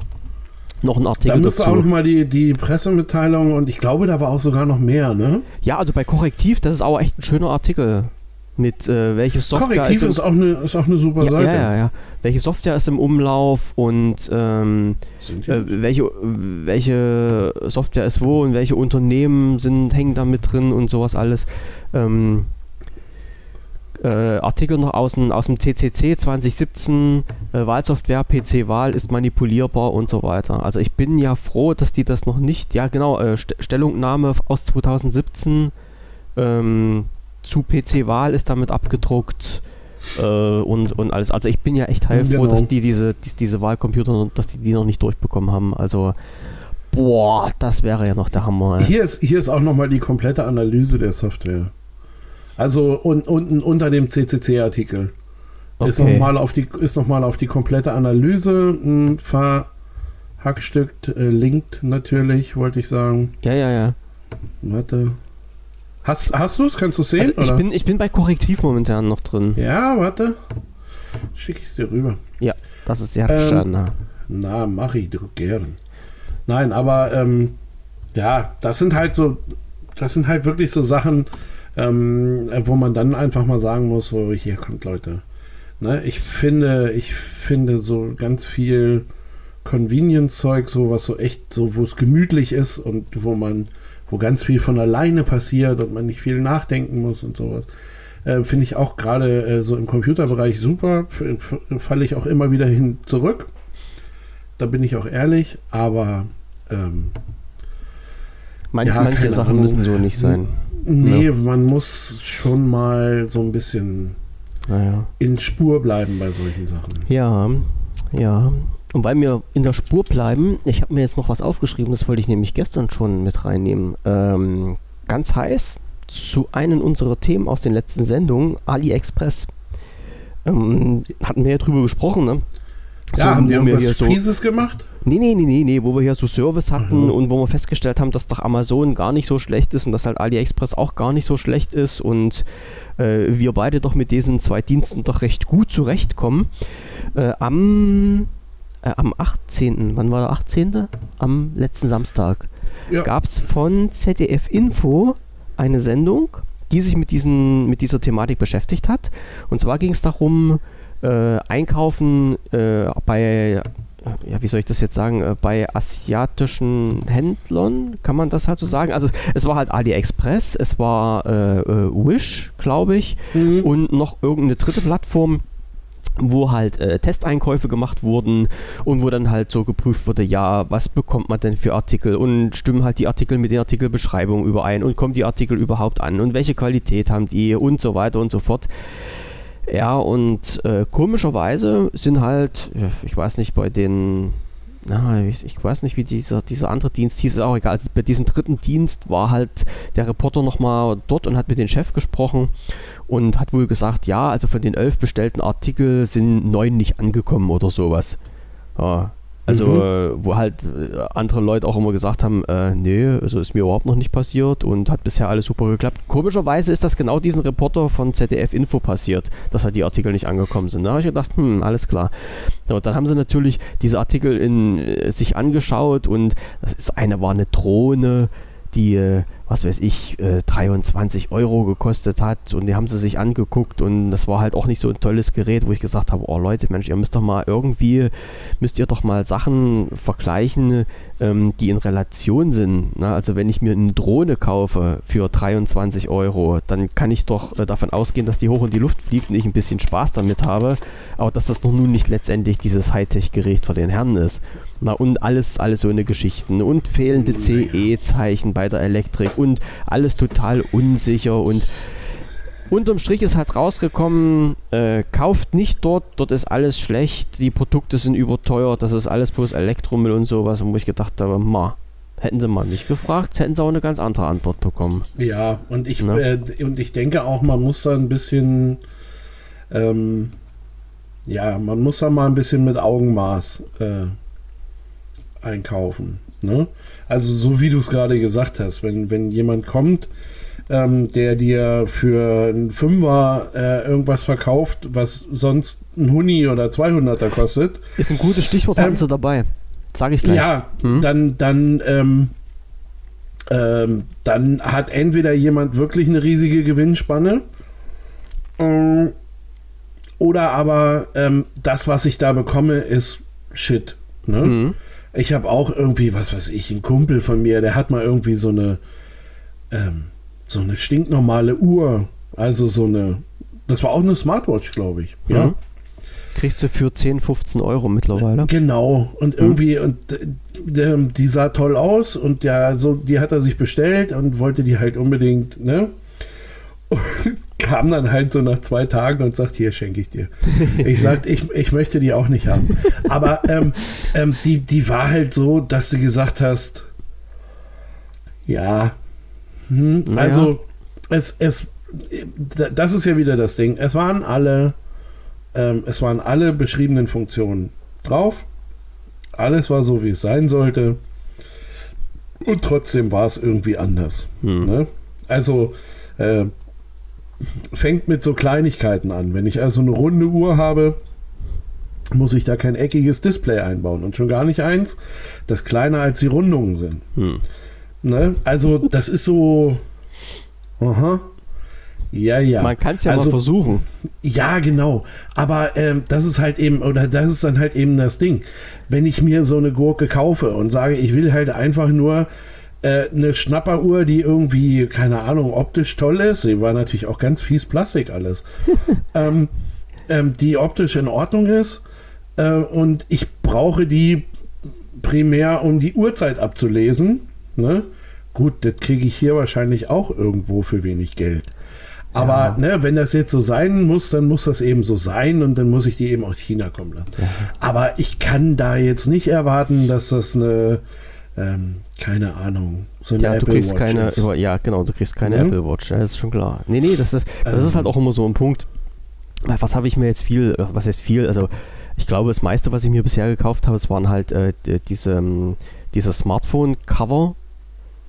noch ein Artikel Da müsste dazu. auch noch mal die, die Pressemitteilung und ich glaube, da war auch sogar noch mehr, ne? Ja, also bei Korrektiv, das ist auch echt ein schöner Artikel mit äh, welche Software Korrektiv ist, ist, auch eine, ist auch eine super ja, Seite. Ja, ja, ja. Welche Software ist im Umlauf und ähm, äh, welche, welche Software ist wo und welche Unternehmen sind, hängen da mit drin und sowas alles. Ähm, äh, Artikel noch aus dem, aus dem CCC 2017, äh, Wahlsoftware, PC-Wahl ist manipulierbar und so weiter. Also ich bin ja froh, dass die das noch nicht, ja genau, äh, St Stellungnahme aus 2017 ähm, zu PC-Wahl ist damit abgedruckt äh, und, und alles. Also ich bin ja echt heilfroh, genau. dass die diese, die, diese Wahlcomputer, dass die die noch nicht durchbekommen haben. Also boah, das wäre ja noch der Hammer. Hier ist, hier ist auch nochmal die komplette Analyse der Software. Also un, unten unter dem CCC-Artikel. Ist Okay. nochmal auf, die- ist noch mal auf die komplette Analyse mh, verhackstückt, äh, linkt natürlich, wollte ich sagen. Ja, ja, ja. Warte. Hast, hast du es? Kannst du es sehen? Also ich, oder? bin, ich bin bei Korrektiv momentan noch drin. ja, warte. Schick ich es dir rüber. Das ist sehr Ähm, schön. ne? Na, mach ich doch gern. Nein, aber ähm, ja, das sind halt so, das sind halt wirklich so Sachen, ähm, äh, wo man dann einfach mal sagen muss, so, hier kommt Leute. Ne, ich finde, ich finde so ganz viel Convenience-Zeug, so was so echt, so wo es gemütlich ist und wo man, wo ganz viel von alleine passiert und man nicht viel nachdenken muss und sowas. Äh, finde ich auch gerade äh, so im Computerbereich super. Falle ich auch immer wieder hin zurück. Da bin ich auch ehrlich, aber ähm, Man, ja, manche Sachen Ahnung. müssen so nicht sein. Nee, man muss schon mal so ein bisschen Naja. in Spur bleiben bei solchen Sachen. Ja, ja. Und weil wir in der Spur bleiben, ich habe mir jetzt noch was aufgeschrieben, das wollte ich nämlich gestern schon mit reinnehmen. Ähm, ganz heiß zu einem unserer Themen aus den letzten Sendungen, AliExpress. Ähm, hatten wir ja drüber gesprochen, ne? Ja, haben die irgendwas hier so, Fieses gemacht? Nee, nee, nee, nee, nee, wo wir hier so Service hatten Mhm. und wo wir festgestellt haben, dass doch Amazon gar nicht so schlecht ist und dass halt AliExpress auch gar nicht so schlecht ist und äh, wir beide doch mit diesen zwei Diensten doch recht gut zurechtkommen. Äh, am, äh, am 18., wann war der 18.? Am letzten Samstag Ja. gab es von ZDF Info eine Sendung, die sich mit, diesen, mit dieser Thematik beschäftigt hat. Und zwar ging es darum, äh, Einkaufen äh, bei, äh, ja, wie soll ich das jetzt sagen, äh, bei asiatischen Händlern, kann man das halt so sagen? Also es, es war halt AliExpress, es war äh, äh, Wish, glaube ich, Mhm. und noch irgendeine dritte Plattform, wo halt äh, Testeinkäufe gemacht wurden und wo dann halt so geprüft wurde, ja, was bekommt man denn für Artikel und stimmen halt die Artikel mit den Artikelbeschreibungen überein und kommen die Artikel überhaupt an und welche Qualität haben die und so weiter und so fort. Ja, und äh, komischerweise sind halt, ich weiß nicht, bei den, na, ich, ich weiß nicht, wie dieser, dieser andere Dienst hieß, ist auch egal. Also bei diesem dritten Dienst war halt der Reporter nochmal dort und hat mit dem Chef gesprochen und hat wohl gesagt, ja, also von den elf bestellten Artikel sind neun nicht angekommen oder sowas. Ja, also, Mhm. äh, wo halt äh, andere Leute auch immer gesagt haben, äh, nee, also ist mir überhaupt noch nicht passiert und hat bisher alles super geklappt. Komischerweise ist das genau diesen Reporter von ZDF Info passiert, dass halt die Artikel nicht angekommen sind. Da habe ich gedacht, hm, alles klar. Und dann haben sie natürlich diese Artikel in, äh, sich angeschaut und das ist eine war eine Drohne, die, äh, was weiß ich, äh, 23 Euro gekostet hat und die haben sie sich angeguckt und das war halt auch nicht so ein tolles Gerät, wo ich gesagt habe, oh Leute, Mensch, ihr müsst doch mal irgendwie, müsst ihr doch mal Sachen vergleichen, ähm, die in Relation sind. Ne? Also wenn ich mir eine Drohne kaufe für 23 Euro, dann kann ich doch äh, davon ausgehen, dass die hoch in die Luft fliegt und ich ein bisschen Spaß damit habe, aber dass das doch nun nicht letztendlich dieses Hightech-Gerät für den Herrn ist. Na, und alles, alles so eine Geschichten und fehlende CE-Zeichen bei der Elektrik und alles total unsicher und unterm Strich ist halt rausgekommen, äh, kauft nicht dort, dort ist alles schlecht, die Produkte sind überteuert, das ist alles bloß Elektromüll und sowas, und wo ich gedacht habe, ma, hätten sie mal nicht gefragt, hätten sie auch eine ganz andere Antwort bekommen. Ja, und ich, Ne? äh, und ich denke auch, man muss da ein bisschen, ähm, ja, man muss da mal ein bisschen mit Augenmaß äh, einkaufen. Ne? Also so wie du es gerade gesagt hast, wenn, wenn jemand kommt, ähm, der dir für einen Fünfer äh, irgendwas verkauft, was sonst ein Huni oder 200er kostet, Ist ein gutes Stichwort, Ähm, hatten sie dabei. Sage ich gleich. ja, Hm? dann, dann, ähm, ähm, dann hat entweder jemand wirklich eine riesige Gewinnspanne ähm, oder aber ähm, das, was ich da bekomme, ist Shit. Ne? Mhm. Ich habe auch irgendwie, was weiß ich, ein Kumpel von mir, der hat mal irgendwie so eine, ähm, so eine stinknormale Uhr, also so eine, das war auch eine Smartwatch, glaube ich. Ja. Mhm. Kriegst du für 10, 15 Euro mittlerweile. Genau, und irgendwie, und äh, die sah toll aus und ja, so, die hat er sich bestellt und wollte die halt unbedingt, ne? Und kam dann halt so nach zwei Tagen und sagt, hier schenke ich dir. Ich sagte, ich, ich möchte die auch nicht haben. Aber ähm, ähm, die, die war halt so, dass du gesagt hast, ja, hm, also es, es, das ist ja wieder das Ding. Es waren alle ähm, es waren alle beschriebenen Funktionen drauf. Alles war so, wie es sein sollte. Und trotzdem war es irgendwie anders. Hm. Ne? Also äh, fängt mit so Kleinigkeiten an. Wenn ich also eine runde Uhr habe, muss ich da kein eckiges Display einbauen und schon gar nicht eins, das kleiner als die Rundungen sind. Hm. Ne? Also das ist so. Aha. Ja, ja. Man kann es ja also, mal versuchen. Ja, genau. Aber ähm, das ist halt eben, oder das ist dann halt eben das Ding. Wenn ich mir so eine Gurke kaufe und sage, ich will halt einfach nur äh, eine Schnapperuhr, die irgendwie, keine Ahnung, optisch toll ist, sie war natürlich auch ganz fies Plastik alles, ähm, ähm, die optisch in Ordnung ist äh, und ich brauche die primär, um die Uhrzeit abzulesen. Ne? Gut, das kriege ich hier wahrscheinlich auch irgendwo für wenig Geld. Aber Ja. ne, wenn das jetzt so sein muss, dann muss das eben so sein und dann muss ich die eben aus China kommen lassen. Aber ich kann da jetzt nicht erwarten, dass das eine, ähm, keine Ahnung, so eine Ja, du Apple kriegst Watch keine, ist. ja genau, du kriegst keine Mhm. Apple Watch, ja, das ist schon klar. Nee, nee, das ist, das ist Ähm. halt auch immer so ein Punkt. Was habe ich mir jetzt viel, äh, was heißt viel, also ich glaube, das meiste, was ich mir bisher gekauft habe, es waren halt äh, diese, ähm, diese Smartphone-Cover,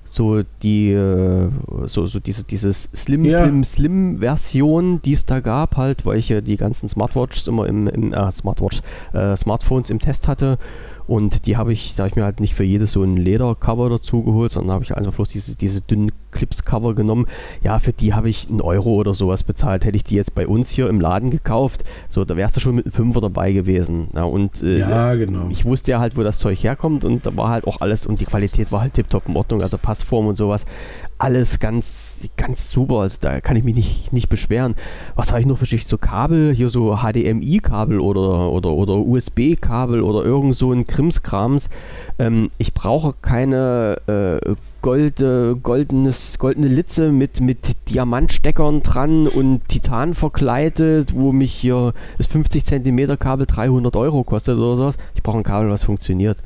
so die, äh, so, so diese, dieses Slim, Ja. Slim, Slim-Version, die es da gab, halt, weil ich ja die ganzen Smartwatches immer im, im äh, Smartwatch, äh, Smartphones im Test hatte. Und die habe ich, da habe ich mir halt nicht für jedes so ein Ledercover dazu geholt, sondern habe ich einfach bloß diese, diese dünnen Clips-Cover genommen. Ja, für die habe ich einen Euro oder sowas bezahlt. Hätte ich die jetzt bei uns hier im Laden gekauft, so, da wärst du schon mit einem Fünfer dabei gewesen. Ja, und äh, Ja, genau. ich wusste ja halt, wo das Zeug herkommt und da war halt auch alles und die Qualität war halt tiptop in Ordnung, also Passform und sowas. Alles ganz, ganz super, also da kann ich mich nicht, nicht beschweren. Was habe ich noch für Schicht? So Kabel, hier so HDMI-Kabel oder, oder, oder USB-Kabel oder irgend so ein Krimskrams. Ähm, ich brauche keine äh, Gold, äh, goldenes, goldene Litze mit, mit Diamantsteckern dran und Titan verkleidet, wo mich hier das 50 Zentimeter Kabel 300 Euro kostet oder sowas. Ich brauche ein Kabel, was funktioniert.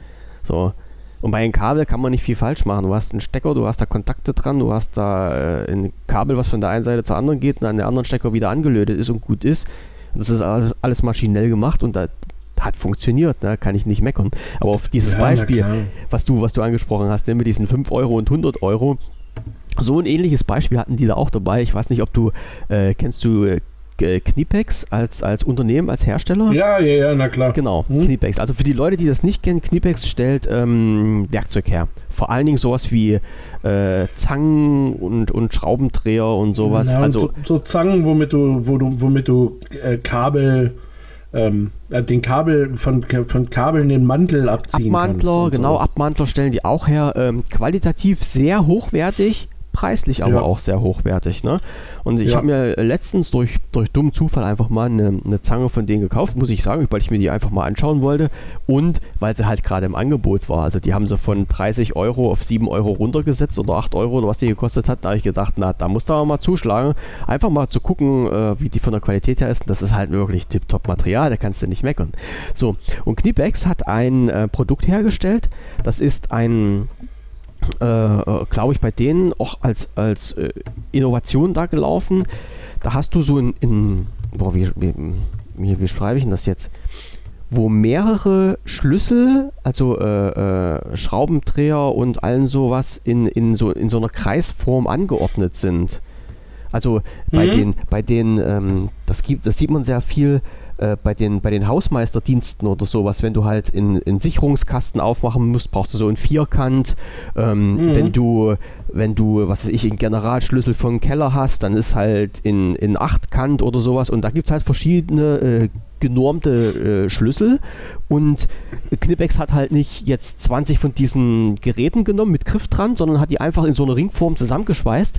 So. Und bei einem Kabel kann man nicht viel falsch machen. Du hast einen Stecker, du hast da Kontakte dran, du hast da äh, ein Kabel, was von der einen Seite zur anderen geht und an der anderen Stecker wieder angelötet ist und gut ist. Das ist alles, alles maschinell gemacht und da hat funktioniert, da kann ich nicht meckern. Aber auf dieses Ja, Beispiel, was du, was du angesprochen hast, ne, mit diesen 5 Euro und 100 Euro, so ein ähnliches Beispiel hatten die da auch dabei. Ich weiß nicht, ob du, äh, kennst du äh, Knipex als, als Unternehmen, als Hersteller? Ja, ja, ja, na klar. Genau, Hm? Knipex. Also für die Leute, die das nicht kennen, Knipex stellt ähm, Werkzeug her. Vor allen Dingen sowas wie äh, Zangen und, und Schraubendreher und sowas. Ja, und also so, so Zangen, womit du, wo du, womit du äh, Kabel, ähm, äh, den Kabel von, von Kabeln den Mantel abziehen Abmantler, kannst. genau, sowas. Abmantler stellen die auch her. Ähm, qualitativ sehr hochwertig, preislich aber Ja. auch sehr hochwertig. Ne? Und ich Ja. habe mir letztens durch, durch dummen Zufall einfach mal eine, eine Zange von denen gekauft, muss ich sagen, weil ich mir die einfach mal anschauen wollte und weil sie halt gerade im Angebot war. Also die haben sie von 30 Euro auf 7 Euro runtergesetzt oder 8 Euro oder was die gekostet hat. Da habe ich gedacht, na, da musst du aber mal zuschlagen. Einfach mal zu gucken, äh, wie die von der Qualität her ist. Das ist halt wirklich tipptopp Material, da kannst du nicht meckern. So, und Knipex hat ein äh, Produkt hergestellt. Das ist ein äh, glaube ich, bei denen auch als, als äh, Innovation da gelaufen. Da hast du so in, in boah, wie, wie, wie, wie schreibe ich denn das jetzt? Wo mehrere Schlüssel, also äh, äh, Schraubendreher und allen sowas in, in, so, in so einer Kreisform angeordnet sind. Also bei Mhm. den, bei den ähm, das gibt, das sieht man sehr viel äh, bei den, bei den Hausmeisterdiensten oder sowas, wenn du halt in, in Sicherungskasten aufmachen musst, brauchst du so einen Vierkant. Ähm, Mhm. Wenn du, wenn du, was weiß ich, einen Generalschlüssel vom Keller hast, dann ist halt in, in Achtkant oder sowas und da gibt es halt verschiedene äh, genormte äh, Schlüssel und Knipex hat halt nicht jetzt 20 von diesen Geräten genommen mit Griff dran, sondern hat die einfach in so eine Ringform zusammengeschweißt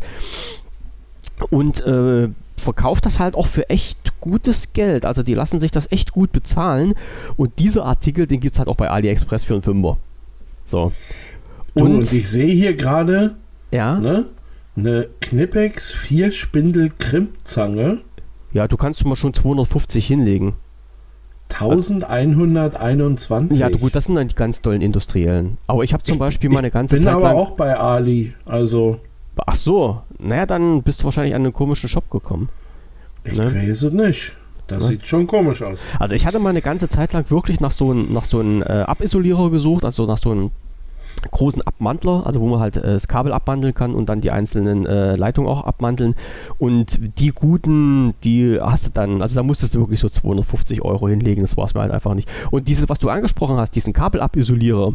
und äh, verkauft das halt auch für echt gutes Geld. Also die lassen sich das echt gut bezahlen. Und dieser Artikel, den gibt es halt auch bei AliExpress für einen Fünfer. So. Du, Und, und ich sehe hier gerade ja, ne, eine Knipex 4 Spindel Krimpzange ja, du kannst mal schon 250 hinlegen. 1121. Ja, gut, das sind dann die ganz tollen Industriellen. Aber ich habe zum Beispiel mal eine ganze bin Zeit aber lang. auch bei Ali. Also, Ach so, naja, dann bist du wahrscheinlich an einen komischen Shop gekommen. ich Ne? weiß es nicht. Das ne? sieht schon komisch aus. Also ich hatte mal eine ganze Zeit lang wirklich nach so einem nach so einem äh, Abisolierer gesucht, also nach so einem großen Abmantler, also wo man halt äh, das Kabel abmanteln kann und dann die einzelnen äh, Leitungen auch abmanteln. Und die guten, die hast du dann, also da musstest du wirklich so 250 Euro hinlegen, das war es mir halt einfach nicht. Und dieses, was du angesprochen hast, diesen Kabelabisolierer,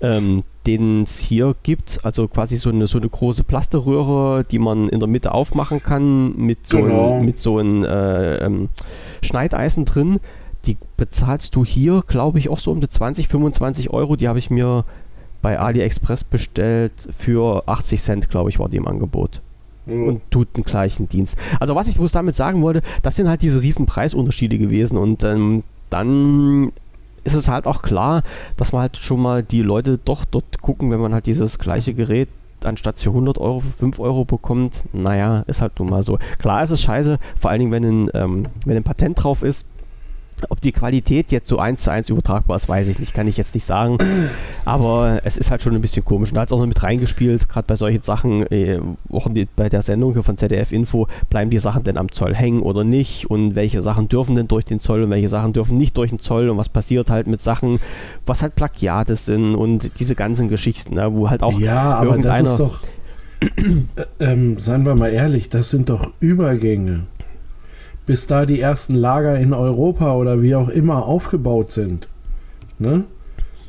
ähm, den es hier gibt, also quasi so eine, so eine große Plasterröhre, die man in der Mitte aufmachen kann mit so Genau. einem, so einem äh, ähm, Schneideisen drin. Die bezahlst du hier, glaube ich, auch so um die 20, 25 Euro. Die habe ich mir bei AliExpress bestellt für 80 Cent, glaube ich, war die im Angebot. Und tut den gleichen Dienst. Also was ich bloß damit sagen wollte, das sind halt diese riesen Preisunterschiede gewesen und ähm, dann ist es halt auch klar, dass man halt schon mal die Leute doch dort gucken, wenn man halt dieses gleiche Gerät anstatt für 100 Euro für 5 Euro bekommt. Naja, ist halt nun mal so. Klar ist es scheiße, vor allen Dingen, wenn ein, ähm, wenn ein Patent drauf ist. Ob die Qualität jetzt so eins zu eins übertragbar ist, weiß ich nicht, kann ich jetzt nicht sagen. Aber es ist halt schon ein bisschen komisch. Und da hat es auch noch mit reingespielt, gerade bei solchen Sachen, äh, auch die, bei der Sendung hier von ZDF Info, bleiben die Sachen denn am Zoll hängen oder nicht? Und welche Sachen dürfen denn durch den Zoll und welche Sachen dürfen nicht durch den Zoll? Und was passiert halt mit Sachen, was halt Plagiate sind und diese ganzen Geschichten, ne, wo halt auch ja, aber das ist doch, äh, ähm, seien wir mal ehrlich, das sind doch Übergänge. Bis da die ersten Lager in Europa oder wie auch immer aufgebaut sind. Ne?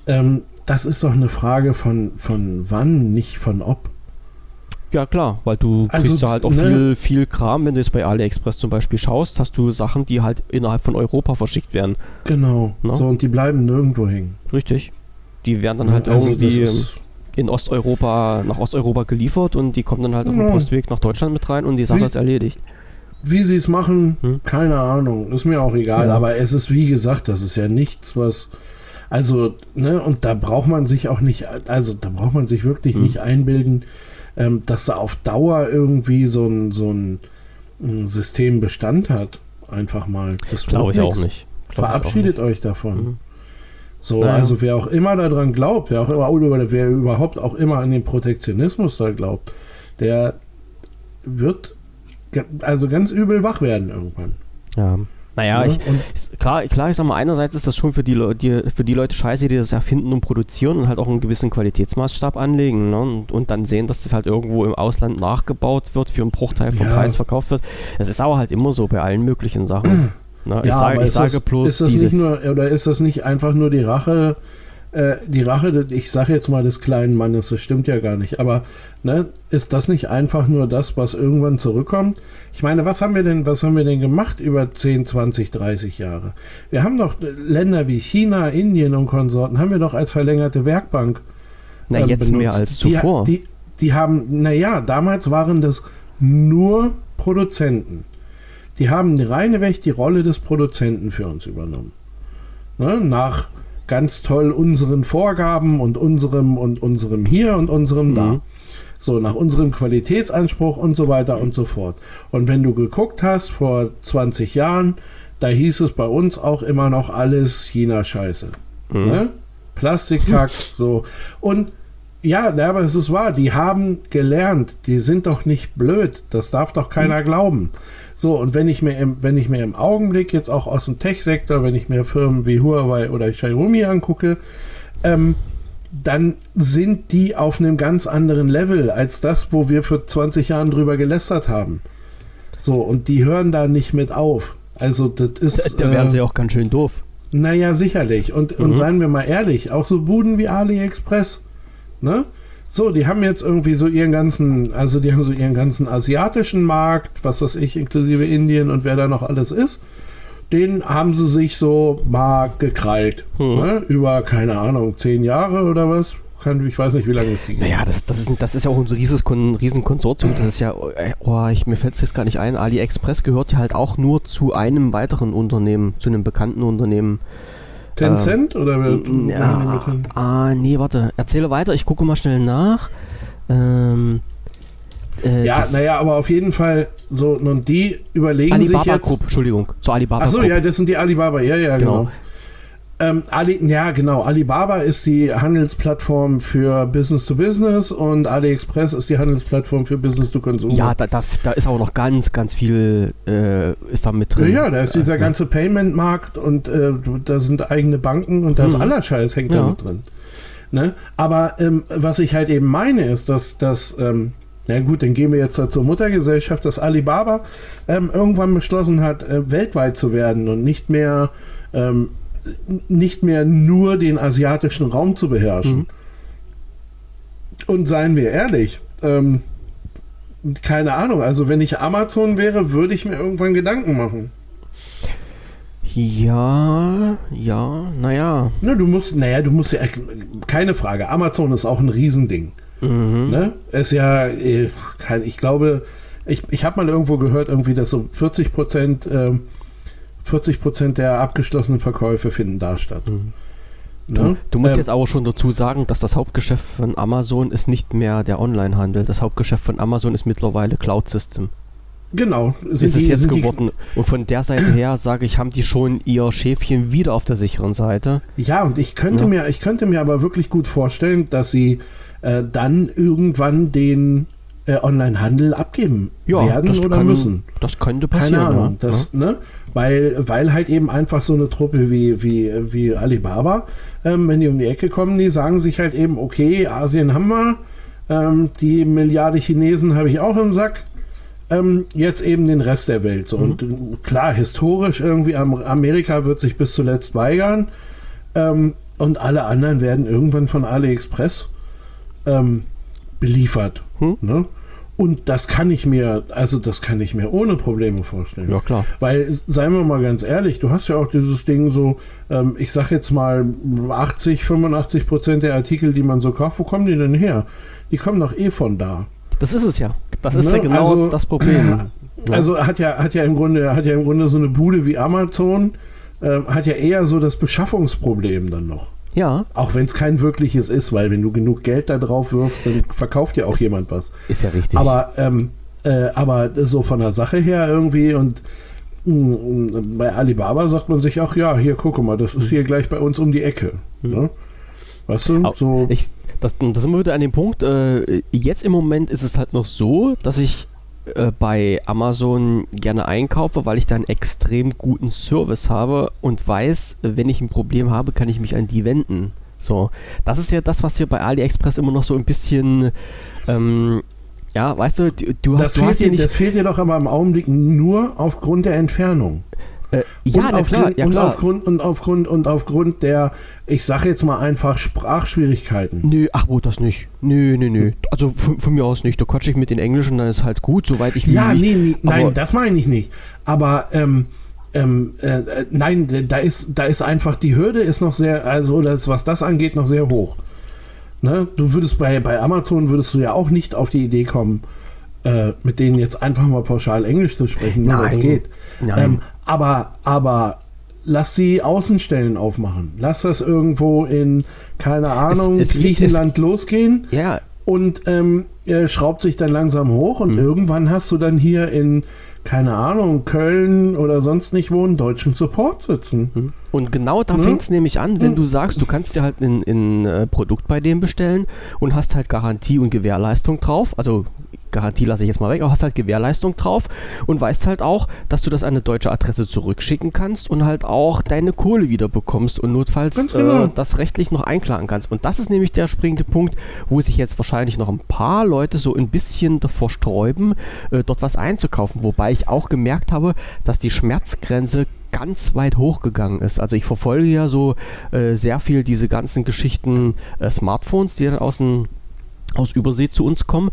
Ähm, das ist doch eine Frage von, von wann, nicht von ob. Ja, klar, weil du Also, kriegst ja halt auch ne- viel, viel Kram, wenn du jetzt bei AliExpress zum Beispiel schaust, hast du Sachen, die halt innerhalb von Europa verschickt werden. Genau. Na? So, und die bleiben nirgendwo hängen. Richtig. Die werden dann halt Also irgendwie in Osteuropa, nach Osteuropa geliefert und die kommen dann halt auf dem Ja. Postweg nach Deutschland mit rein und die Sache Wie- ist erledigt. Wie sie es machen, Hm. keine Ahnung. Ist mir auch egal. Ja. Aber es ist, wie gesagt, das ist ja nichts, was. Also, ne, und da braucht man sich auch nicht, also da braucht man sich wirklich Hm. nicht einbilden, ähm, dass da auf Dauer irgendwie so ein, so ein, ein System Bestand hat. Einfach mal. Das Glaube ich nicht. Glaub ich auch Verabschiedet euch davon. Mhm. So, Naja. also wer auch immer daran glaubt, wer auch immer, oder wer überhaupt auch immer an den Protektionismus da glaubt, der wird also ganz übel wach werden irgendwann. Ja. Naja, Ne? ich, ist- klar, klar, ich sag mal, einerseits ist das schon für die, die, für die Leute scheiße, die das erfinden und produzieren und halt auch einen gewissen Qualitätsmaßstab anlegen ne? und, und dann sehen, dass das halt irgendwo im Ausland nachgebaut wird, für einen Bruchteil vom Ja. Preis verkauft wird. Das ist aber halt immer so bei allen möglichen Sachen. Ne? Ich, ja, sage, ich sage das, bloß, ist das diese, nicht nur oder ist das nicht einfach nur die Rache, äh, die Rache, ich sage jetzt mal des kleinen Mannes, das stimmt ja gar nicht, aber ne, ist das nicht einfach nur das, was irgendwann zurückkommt? Ich meine, was haben wir denn, was haben wir denn gemacht über 10, 20, 30 Jahre? Wir haben doch äh, Länder wie China, Indien und Konsorten, haben wir doch als verlängerte Werkbank na, ähm, jetzt mehr benutzt. als Die- zuvor. Die, die haben, naja, damals waren das nur Produzenten. Die haben reineweg die Rolle des Produzenten für uns übernommen. Ne? Nach ganz toll unseren Vorgaben und unserem und unserem hier und unserem da. Mhm. So, nach unserem Qualitätsanspruch und so weiter und so fort. Und wenn du geguckt hast vor 20 Jahren, da hieß es bei uns auch immer noch alles China-Scheiße. Mhm. Ne? Plastikkack, so. Und ja, aber es ist wahr, die haben gelernt, die sind doch nicht blöd, das darf doch keiner glauben. So, und wenn ich mir im, wenn ich mir im Augenblick jetzt auch aus dem Tech-Sektor, wenn ich mir Firmen wie Huawei oder Xiaomi angucke, ähm, dann sind die auf einem ganz anderen Level als das, wo wir für 20 Jahren drüber gelästert haben. So, und die hören da nicht mit auf. Also, das ist. da wären äh, sie auch ganz schön doof. naja, sicherlich. Und, und Mhm. seien wir mal ehrlich, auch so Buden wie AliExpress, ne? So, die haben jetzt irgendwie so ihren ganzen, also die haben so ihren ganzen asiatischen Markt, was weiß ich, inklusive Indien und wer da noch alles ist. Den haben sie sich so mal gekrallt. Mhm. Ne? Über, keine Ahnung, zehn Jahre oder was? Kann, ich weiß nicht, wie lange es die Naja, das, das, ist, das ist ja auch ein Riesenkonsortium. Das ist ja, oh, ich, mir fällt es jetzt gar nicht ein. AliExpress gehört ja halt auch nur zu einem weiteren Unternehmen, zu einem bekannten Unternehmen. Tencent oder wer? Ja, ah, nee, warte. Erzähle weiter, ich gucke mal schnell nach. Ähm, äh, Ja, naja, aber auf jeden Fall so, und die überlegen sich Alibaba jetzt. Group, Entschuldigung, zur Alibaba Achso, ja, das sind die Alibaba, ja, ja, genau. Genau. Ähm, Ali, ja, genau. Alibaba ist die Handelsplattform für Business to Business und AliExpress ist die Handelsplattform für Business to Consumer. Ja, da, da, da ist auch noch ganz, ganz viel äh, ist da mit drin. Ja, da ist dieser ganze Payment-Markt und äh, da sind eigene Banken und das Mhm. aller Scheiß hängt Ja. da mit drin. Ne? Aber ähm, was ich halt eben meine, ist, dass das, ähm, na gut, dann gehen wir jetzt zur Muttergesellschaft, dass Alibaba ähm, irgendwann beschlossen hat, äh, weltweit zu werden und nicht mehr, ähm, nicht mehr nur den asiatischen Raum zu beherrschen. Mhm. Und seien wir ehrlich, ähm, keine Ahnung, also wenn ich Amazon wäre, würde ich mir irgendwann Gedanken machen. Ja, ja, naja. Ne, du musst, naja, du musst ja, keine Frage, Amazon ist auch ein Riesending. Mhm. Ne? Ist ja, äh, ich glaube, ich, ich habe mal irgendwo gehört, irgendwie, dass so 40 Prozent, ähm, 40 Prozent der abgeschlossenen Verkäufe finden da statt. Mhm. Du, du musst Ähm, jetzt aber schon dazu sagen, dass das Hauptgeschäft von Amazon ist nicht mehr der Onlinehandel. Das Hauptgeschäft von Amazon ist mittlerweile Cloud System. Genau, ist es die- jetzt die- geworden. Und von der Seite her sage ich, haben die schon ihr Schäfchen wieder auf der sicheren Seite. Ja, und ich könnte Ja. mir, ich könnte mir aber wirklich gut vorstellen, dass sie äh, dann irgendwann den äh, Online-Handel abgeben werden das oder kann, müssen. Das könnte passieren. Keine Ahnung. ja. Das, ne? weil, weil halt eben einfach so eine Truppe wie, wie, wie Alibaba, ähm, wenn die um die Ecke kommen, die sagen sich halt eben, okay, Asien haben wir, ähm, die Milliarde Chinesen habe ich auch im Sack. Ähm, jetzt eben den Rest der Welt. So. Und äh, klar, historisch irgendwie Am Amerika wird sich bis zuletzt weigern. Ähm, und alle anderen werden irgendwann von AliExpress ähm, beliefert. Hm? Ne? Und das kann ich mir, also das kann ich mir ohne Probleme vorstellen. Ja, klar. Weil, seien wir mal ganz ehrlich, du hast ja auch dieses Ding so, ähm, ich sag jetzt mal 80, 85 Prozent der Artikel, die man so kauft, wo kommen die denn her? Die kommen doch eh von da. Das ist es ja. Das ist Ne? ja genau Also- das Problem. Also hat ja, hat ja im Grunde, hat ja im Grunde so eine Bude wie Amazon, ähm, hat ja eher so das Beschaffungsproblem dann noch. Ja, Auch wenn es kein wirkliches ist, weil wenn du genug Geld da drauf wirfst, dann verkauft ja auch jemand was. ist ja richtig. Aber, ähm, äh, aber so von der Sache her irgendwie und mh, bei Alibaba sagt man sich auch, ja, hier gucke mal, das ist hier gleich bei uns um die Ecke. Ne? Weißt du, so. Ich, das, da sind wir wieder an dem Punkt. Äh, jetzt im Moment ist es halt noch so, dass ich äh, bei Amazon gerne einkaufe, weil ich da einen extrem guten Service habe und weiß, wenn ich ein Problem habe, kann ich mich an die wenden. So, das ist ja das, was hier bei AliExpress immer noch so ein bisschen, ähm, ja, weißt du, du, das, hast, du hast dir, nicht. das fehlt dir doch aber im Augenblick nur aufgrund der Entfernung. Äh, ja, und na klar, aufgrund, ja und klar. aufgrund und aufgrund und aufgrund der, ich sage jetzt mal einfach Sprachschwierigkeiten. Nö, ach wo, das nicht. Nö, nö, nö. Also von, von mir aus nicht. Da quatsche ich mit den Englischen, dann ist halt gut, soweit ich Ja, mich- nee, nee nein, das meine ich nicht. Aber ähm, ähm, äh, äh, nein, da ist, da ist einfach die Hürde ist noch sehr, also das, was das angeht, noch sehr hoch. Ne? Du würdest bei, bei Amazon würdest du ja auch nicht auf die Idee kommen, äh, mit denen jetzt einfach mal pauschal Englisch zu sprechen, nur Nein. geht. Nein. Ähm, aber, aber lass sie Außenstellen aufmachen. Lass das irgendwo in, keine Ahnung, es- Griechenland losgehen ja, und ähm, er schraubt sich dann langsam hoch Mhm. und irgendwann hast du dann hier in, keine Ahnung, Köln oder sonst nicht wo einen deutschen Support sitzen. Und genau da Ne? fängt es nämlich an, wenn Hm. du sagst, du kannst dir halt ein, ein äh, Produkt bei dem bestellen und hast halt Garantie und Gewährleistung drauf. Also Garantie lasse ich jetzt mal weg, aber hast halt Gewährleistung drauf und weißt halt auch, dass du das an eine deutsche Adresse zurückschicken kannst und halt auch deine Kohle wieder bekommst und notfalls Ganz genau. äh, das rechtlich noch einklagen kannst. Und das ist nämlich der springende Punkt, wo sich jetzt wahrscheinlich noch ein paar Leute so ein bisschen davor sträuben, äh, dort was einzukaufen. Wobei ich auch gemerkt habe, dass die Schmerzgrenze ganz weit hochgegangen ist. Also ich verfolge ja so äh, sehr viel diese ganzen Geschichten äh, Smartphones, die dann aus dem aus Übersee zu uns kommen.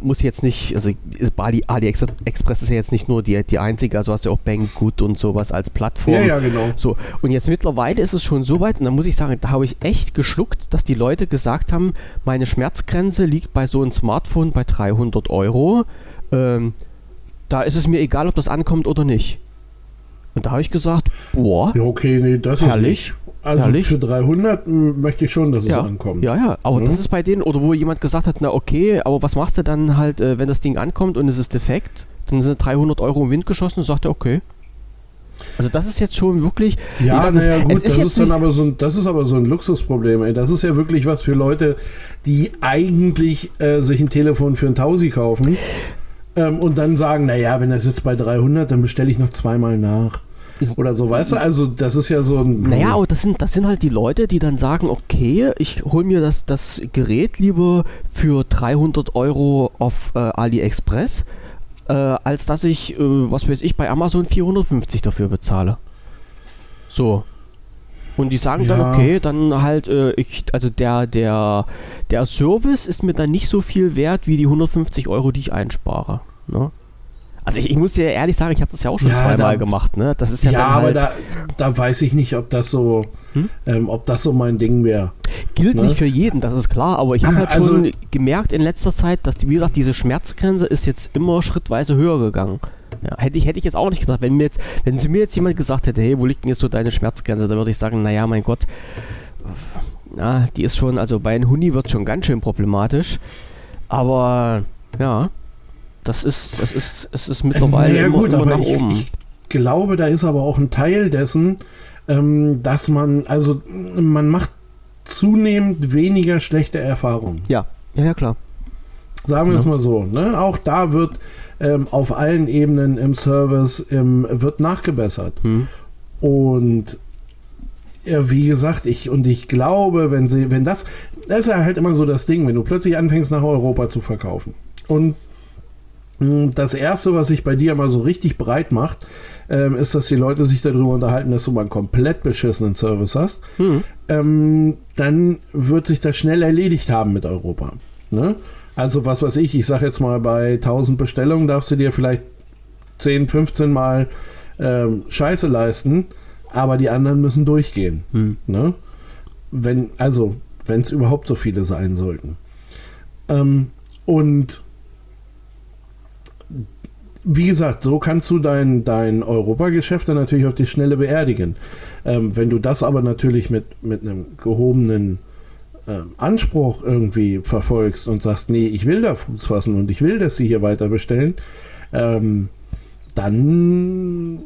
Muss jetzt nicht, also ist Bali, AliExpress ist ja jetzt nicht nur die, die einzige, also hast du ja auch Banggood und sowas als Plattform. Ja, ja, genau. So, und jetzt mittlerweile ist es schon so weit, und da muss ich sagen, da habe ich echt geschluckt, dass die Leute gesagt haben, meine Schmerzgrenze liegt bei so einem Smartphone bei 300 Euro. Ähm, da ist es mir egal, ob das ankommt oder nicht. Und da habe ich gesagt, boah, Ja, okay, nee, das Herrlich. ist nicht. Also Herrlich. für 300 m, möchte ich schon, dass es ja, ankommt. ja, ja, aber Mhm. das ist bei denen, oder wo jemand gesagt hat, na okay, aber was machst du dann halt, äh, wenn das Ding ankommt und es ist defekt? Dann sind 300 Euro im Wind geschossen und sagt er, okay. Also das ist jetzt schon wirklich. Ja, sag, naja, gut, es ist das ist dann aber so ein, das ist aber so ein Luxusproblem. Ey. Das ist ja wirklich was für Leute, die eigentlich äh, sich ein Telefon für ein Tausi kaufen ähm, und dann sagen, naja, wenn das jetzt bei 300, dann bestelle ich noch zweimal nach. Oder so, weißt du? Also das ist ja so ein... Naja, aber das sind, das sind halt die Leute, die dann sagen, okay, ich hole mir das, das Gerät lieber für 300 Euro auf äh, AliExpress, äh, als dass ich, äh, was weiß ich, bei Amazon 450 dafür bezahle. So. Und die sagen dann, Ja. okay, dann halt, äh, ich, also der, der, der Service ist mir dann nicht so viel wert wie die 150 Euro, die ich einspare. Ne? Also ich, ich muss dir ehrlich sagen, ich habe das ja auch schon Ja, zweimal da- gemacht. Ne? Das ist ja, Ja, dann aber halt, da, da weiß ich nicht, ob das so, Hm? ähm, ob das so mein Ding wäre. Gilt Ne? nicht für jeden, das ist klar, aber ich habe halt Also- schon gemerkt in letzter Zeit, dass, die, wie gesagt, diese Schmerzgrenze ist jetzt immer schrittweise höher gegangen. Ja, hätte, ich, hätte ich jetzt auch nicht gedacht. Wenn, mir jetzt, wenn zu mir jetzt jemand gesagt hätte, hey, wo liegt denn jetzt so deine Schmerzgrenze, dann würde ich sagen, naja, mein Gott, na, die ist schon, also bei einem Huni wird schon ganz schön problematisch. Aber ja, das ist, das ist, es ist mittlerweile Naja, immer, gut, immer aber nach ich, oben. ich glaube, da ist aber auch ein Teil dessen, ähm, dass man, also man macht zunehmend weniger schlechte Erfahrungen. ja, ja, ja, klar. Sagen wir Ja. es mal so. Ne? Auch da wird ähm, auf allen Ebenen im Service im, wird nachgebessert. Hm. Und ja, wie gesagt, ich und ich glaube, wenn sie, wenn das, das ist ja halt immer so das Ding, wenn du plötzlich anfängst nach Europa zu verkaufen. Und das erste, was sich bei dir mal so richtig breit macht, ähm, ist, dass die Leute sich darüber unterhalten, dass du mal einen komplett beschissenen Service hast. Hm. Ähm, dann wird sich das schnell erledigt haben mit Europa. Ne? Also was weiß ich, ich sage jetzt mal, bei 1000 Bestellungen darfst du dir vielleicht 10, 15 Mal ähm, Scheiße leisten, aber die anderen müssen durchgehen. Hm. Ne? Wenn, also, wenn es überhaupt so viele sein sollten. Ähm, und wie gesagt, so kannst du dein, dein Europageschäft dann natürlich auf die Schnelle beerdigen. Ähm, wenn du das aber natürlich mit, mit einem gehobenen ähm, Anspruch irgendwie verfolgst und sagst, nee, ich will da Fuß fassen und ich will, dass sie hier weiter bestellen, ähm, dann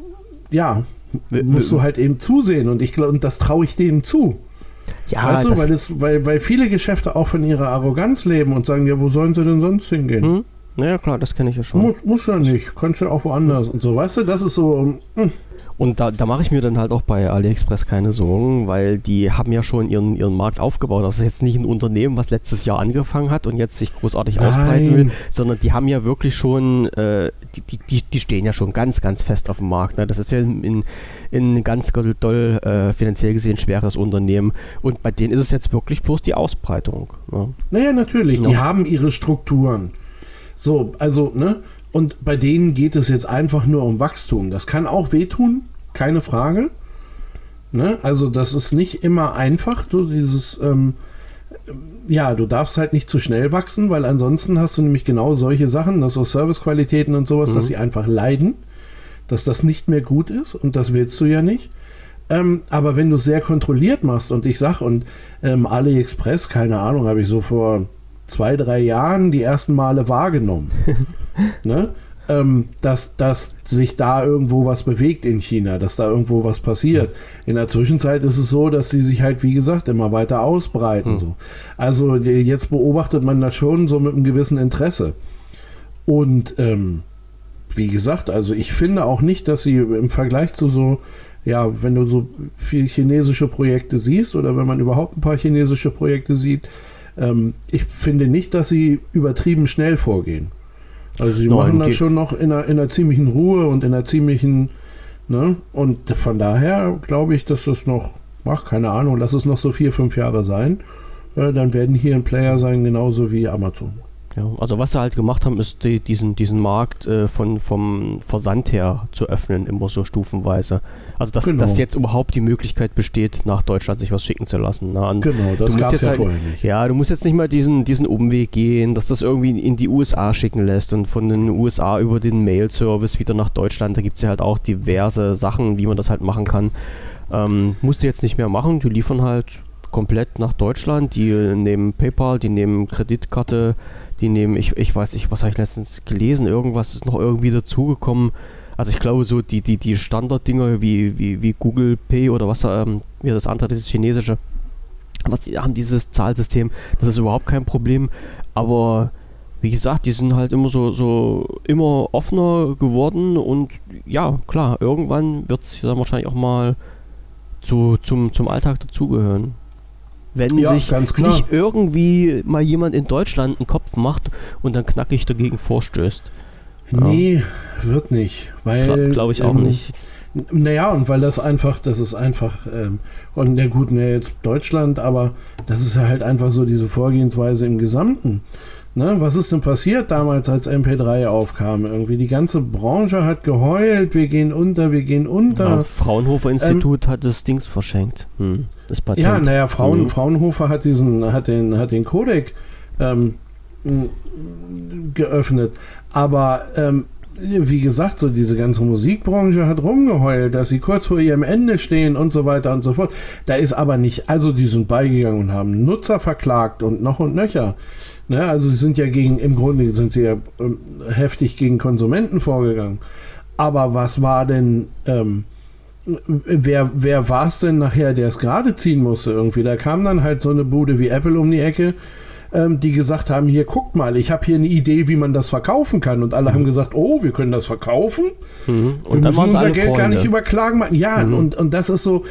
ja, W- musst w- du halt eben zusehen und ich glaube, und das traue ich denen zu. Ja, weißt du, weil, es, weil, weil viele Geschäfte auch von ihrer Arroganz leben und sagen, ja, wo sollen sie denn sonst hingehen? hm? Naja, klar, das kenne ich ja schon. Muss, muss ja nicht, kannst ja auch woanders und so, weißt du, das ist so, hm, Und da, da mache ich mir dann halt auch bei AliExpress keine Sorgen, weil die haben ja schon ihren, ihren Markt aufgebaut. Das ist jetzt nicht ein Unternehmen, was letztes Jahr angefangen hat und jetzt sich großartig Nein. ausbreiten will, sondern die haben ja wirklich schon, äh, die, die, die, die stehen ja schon ganz, ganz fest auf dem Markt. Ne? Das ist ja ein, ein ganz doll, äh, finanziell gesehen schweres Unternehmen und bei denen ist es jetzt wirklich bloß die Ausbreitung. Ne? Naja, natürlich, die Ja. haben ihre Strukturen. So, also, ne? Und bei denen geht es jetzt einfach nur um Wachstum. Das kann auch wehtun, keine Frage. Ne? Also, das ist nicht immer einfach, du dieses, ähm, ja, du darfst halt nicht zu schnell wachsen, weil ansonsten hast du nämlich genau solche Sachen, dass so Servicequalitäten und sowas, Mhm. dass sie einfach leiden, dass das nicht mehr gut ist und das willst du ja nicht. Ähm, aber wenn du es sehr kontrolliert machst und ich sag, und ähm, AliExpress, keine Ahnung, habe ich so vor zwei, drei Jahren die ersten Male wahrgenommen. ne? ähm, dass, dass sich da irgendwo was bewegt in China, dass da irgendwo was passiert. In der Zwischenzeit ist es so, dass sie sich halt, wie gesagt, immer weiter ausbreiten. Hm. So. Also jetzt beobachtet man das schon so mit einem gewissen Interesse. Und ähm, wie gesagt, also ich finde auch nicht, dass sie im Vergleich zu so, ja, wenn du so viel chinesische Projekte siehst oder wenn man überhaupt ein paar chinesische Projekte sieht, ähm, ich finde nicht, dass sie übertrieben schnell vorgehen. Also sie Nein, machen das schon noch in einer, in einer ziemlichen Ruhe und in einer ziemlichen, ne? Und von daher glaube ich, dass das noch, ach, keine Ahnung, lass es noch so vier, fünf Jahre sein. Äh, dann werden hier ein Player sein, genauso wie Amazon. Ja, also was sie halt gemacht haben, ist die, diesen, diesen Markt äh, von, vom Versand her zu öffnen, immer so stufenweise. Also dass, Genau. dass jetzt überhaupt die Möglichkeit besteht, nach Deutschland sich was schicken zu lassen. Ne? Und Genau, das gab es ja halt- vorher nicht. Ja, du musst jetzt nicht mal diesen, diesen Umweg gehen, dass das irgendwie in die USA schicken lässt und von den USA über den Mail-Service wieder nach Deutschland. Da gibt es ja halt auch diverse Sachen, wie man das halt machen kann. Ähm, musst du jetzt nicht mehr machen, die liefern halt komplett nach Deutschland. Die nehmen PayPal, die nehmen Kreditkarte, die nehmen, ich, ich weiß nicht, was habe ich letztens gelesen, irgendwas ist noch irgendwie dazugekommen. Also ich glaube so die, die, die Standarddinger wie, wie, wie Google Pay oder was ähm, wie das andere, das chinesische, was die haben dieses Zahlsystem, das ist überhaupt kein Problem. Aber wie gesagt, die sind halt immer so, so immer offener geworden und ja, klar, irgendwann wird es dann wahrscheinlich auch mal zu, zum, zum Alltag dazugehören. Wenn Ja, sich nicht irgendwie mal jemand in Deutschland einen Kopf macht und dann knackig dagegen vorstößt. Ja. Nee, wird nicht. Weil. Glaube glaub ich auch ähm, nicht. Naja, und weil das einfach, das ist einfach, ähm, und ja gut, ne, jetzt Deutschland, aber das ist ja halt einfach so diese Vorgehensweise im Gesamten. Ne, was ist denn passiert damals, als MP3 aufkam? Irgendwie die ganze Branche hat geheult, wir gehen unter, wir gehen unter. Ja, Fraunhofer Institut hat das Dings verschenkt. Hm, das Patent. Ja, naja, Frauen, Mhm. Fraunhofer hat diesen, hat den, hat den Codec ähm, geöffnet. Aber ähm, wie gesagt, so diese ganze Musikbranche hat rumgeheult, dass sie kurz vor ihrem Ende stehen und so weiter und so fort. Da ist aber nicht, also die sind beigegangen und haben Nutzer verklagt und noch und nöcher. Ne, also sie sind ja gegen, im Grunde sind sie ja ähm, heftig gegen Konsumenten vorgegangen. Aber was war denn, ähm, wer, wer war es denn nachher, der es gerade ziehen musste irgendwie? Da kam dann halt so eine Bude wie Apple um die Ecke, ähm, die gesagt haben, hier guckt mal, ich habe hier eine Idee, wie man das verkaufen kann. Und alle haben gesagt, oh, wir können das verkaufen. Mhm. Wir Und dann müssen unser Geld gar Freunde. nicht über Klagen machen. Ja, Mhm. und, und das ist so,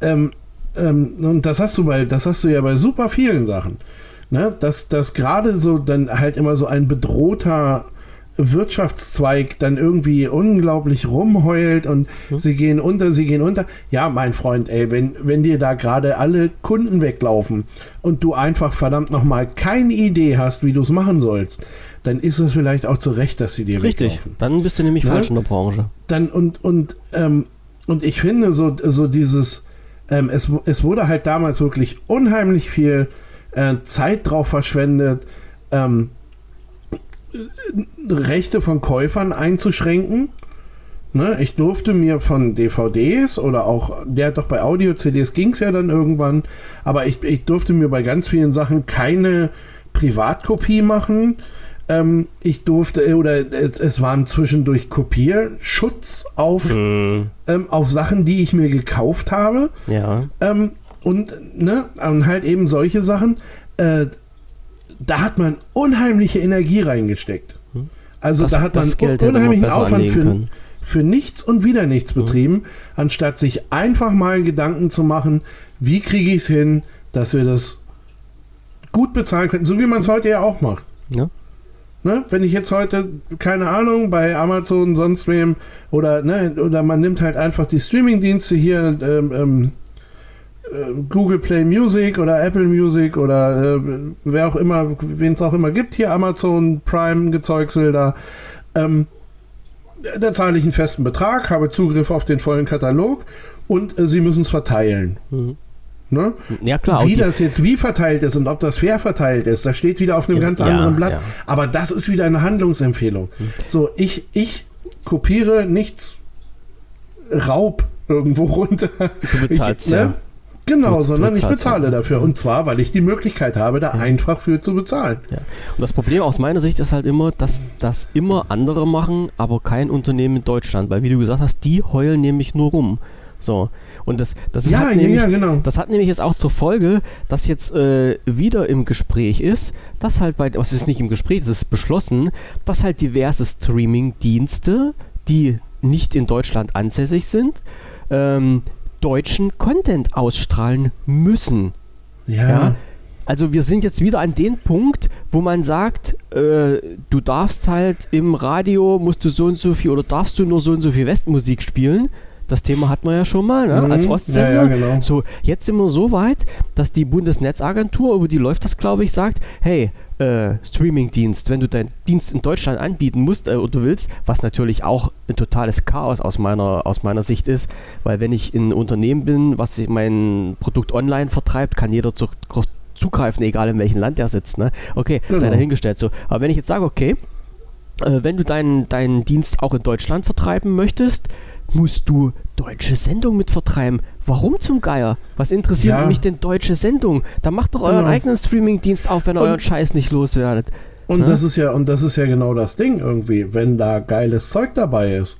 ähm, ähm, und das hast du bei, das hast du ja bei super vielen Sachen. Ne? Dass, dass gerade so dann halt immer so ein bedrohter Wirtschaftszweig dann irgendwie unglaublich rumheult und Mhm. sie gehen unter, sie gehen unter. Ja, mein Freund, ey, wenn, wenn dir da gerade alle Kunden weglaufen und du einfach verdammt nochmal keine Idee hast, wie du es machen sollst, dann ist es vielleicht auch zu Recht, dass sie dir Richtig, weglaufen dann bist du nämlich Ne? falsch in der Branche. dann und und ähm, und ich finde so so dieses ähm, es, es wurde halt damals wirklich unheimlich viel äh, Zeit drauf verschwendet ähm, äh, Rechte von Käufern einzuschränken ne? ich durfte mir von DVDs oder auch der hat doch bei Audio-CDs ging es ja dann irgendwann aber ich, ich durfte mir bei ganz vielen Sachen keine Privatkopie machen ähm, ich durfte, äh, oder es, es waren zwischendurch Kopierschutz auf, Mhm. ähm, auf Sachen, die ich mir gekauft habe. Ja. Ähm, und, ne, und halt eben solche Sachen. Äh, da hat man unheimliche Energie reingesteckt. Hm. Also Das- da hat man Geld unheimlichen Aufwand für, für nichts und wieder nichts betrieben, anstatt sich einfach mal Gedanken zu machen, wie kriege ich es hin, dass wir das gut bezahlen können, so wie man es heute ja auch macht. Ja. Ne? Wenn ich jetzt heute, keine Ahnung, bei Amazon, sonst wem, oder, ne, oder man nimmt halt einfach die Streaming-Dienste hier, ähm, ähm, äh, Google Play Music oder Apple Music oder äh, wer auch immer, wen es auch immer gibt, hier Amazon Prime Gezeugsel da, ähm, da zahle ich einen festen Betrag, habe Zugriff auf den vollen Katalog und äh, sie müssen es verteilen. Mhm. Ne? Ja, klar. wie das jetzt wie verteilt ist und ob das fair verteilt ist, das steht wieder auf einem Ja, ganz anderen Blatt. ja. Aber das ist wieder eine Handlungsempfehlung. So, ich, ich kopiere nichts Raub irgendwo runter. Du bezahlst ich, ja. Genau, Du- du sondern ich bezahle ja. dafür. Und zwar, weil ich die Möglichkeit habe, da einfach für zu bezahlen. Ja. Und das Problem aus meiner Sicht ist halt immer, dass das immer andere machen, aber kein Unternehmen in Deutschland. Weil, wie du gesagt hast, die heulen nämlich nur rum. So. Und das, das Ja, hat ja, nämlich, ja, genau. Das hat nämlich jetzt auch zur Folge, dass jetzt äh, wieder im Gespräch ist, dass halt bei, was ist nicht im Gespräch, das ist beschlossen, dass halt diverse Streaming-Dienste, die nicht in Deutschland ansässig sind, ähm, deutschen Content ausstrahlen müssen. Ja. Ja. Also wir sind jetzt wieder an den Punkt, wo man sagt, äh, du darfst halt im Radio, musst du so und so viel oder darfst du nur so und so viel Westmusik spielen. Das Thema hatten wir ja schon mal, ne? Mhm. als Ja, Ostsender. ja, genau. So, jetzt sind wir so weit, dass die Bundesnetzagentur, über die läuft das, glaube ich, sagt, hey, äh, Streamingdienst, wenn du deinen Dienst in Deutschland anbieten musst äh, oder willst, was natürlich auch ein totales Chaos aus meiner, aus meiner Sicht ist, weil wenn ich ein Unternehmen bin, was mein Produkt online vertreibt, kann jeder zu, zugreifen, egal in welchem Land er sitzt. Ne? Okay, sei Genau. dahingestellt so. Aber wenn ich jetzt sage, okay, äh, wenn du deinen, deinen Dienst auch in Deutschland vertreiben möchtest, musst du deutsche Sendung mit vertreiben. Warum zum Geier? Was interessiert Ja. mich denn deutsche Sendung? Dann macht doch euren Genau. eigenen Streamingdienst auf, wenn ihr Und- euren Scheiß nicht loswerdet. Und Ne? das ist ja, und das ist ja genau das Ding irgendwie, wenn da geiles Zeug dabei ist.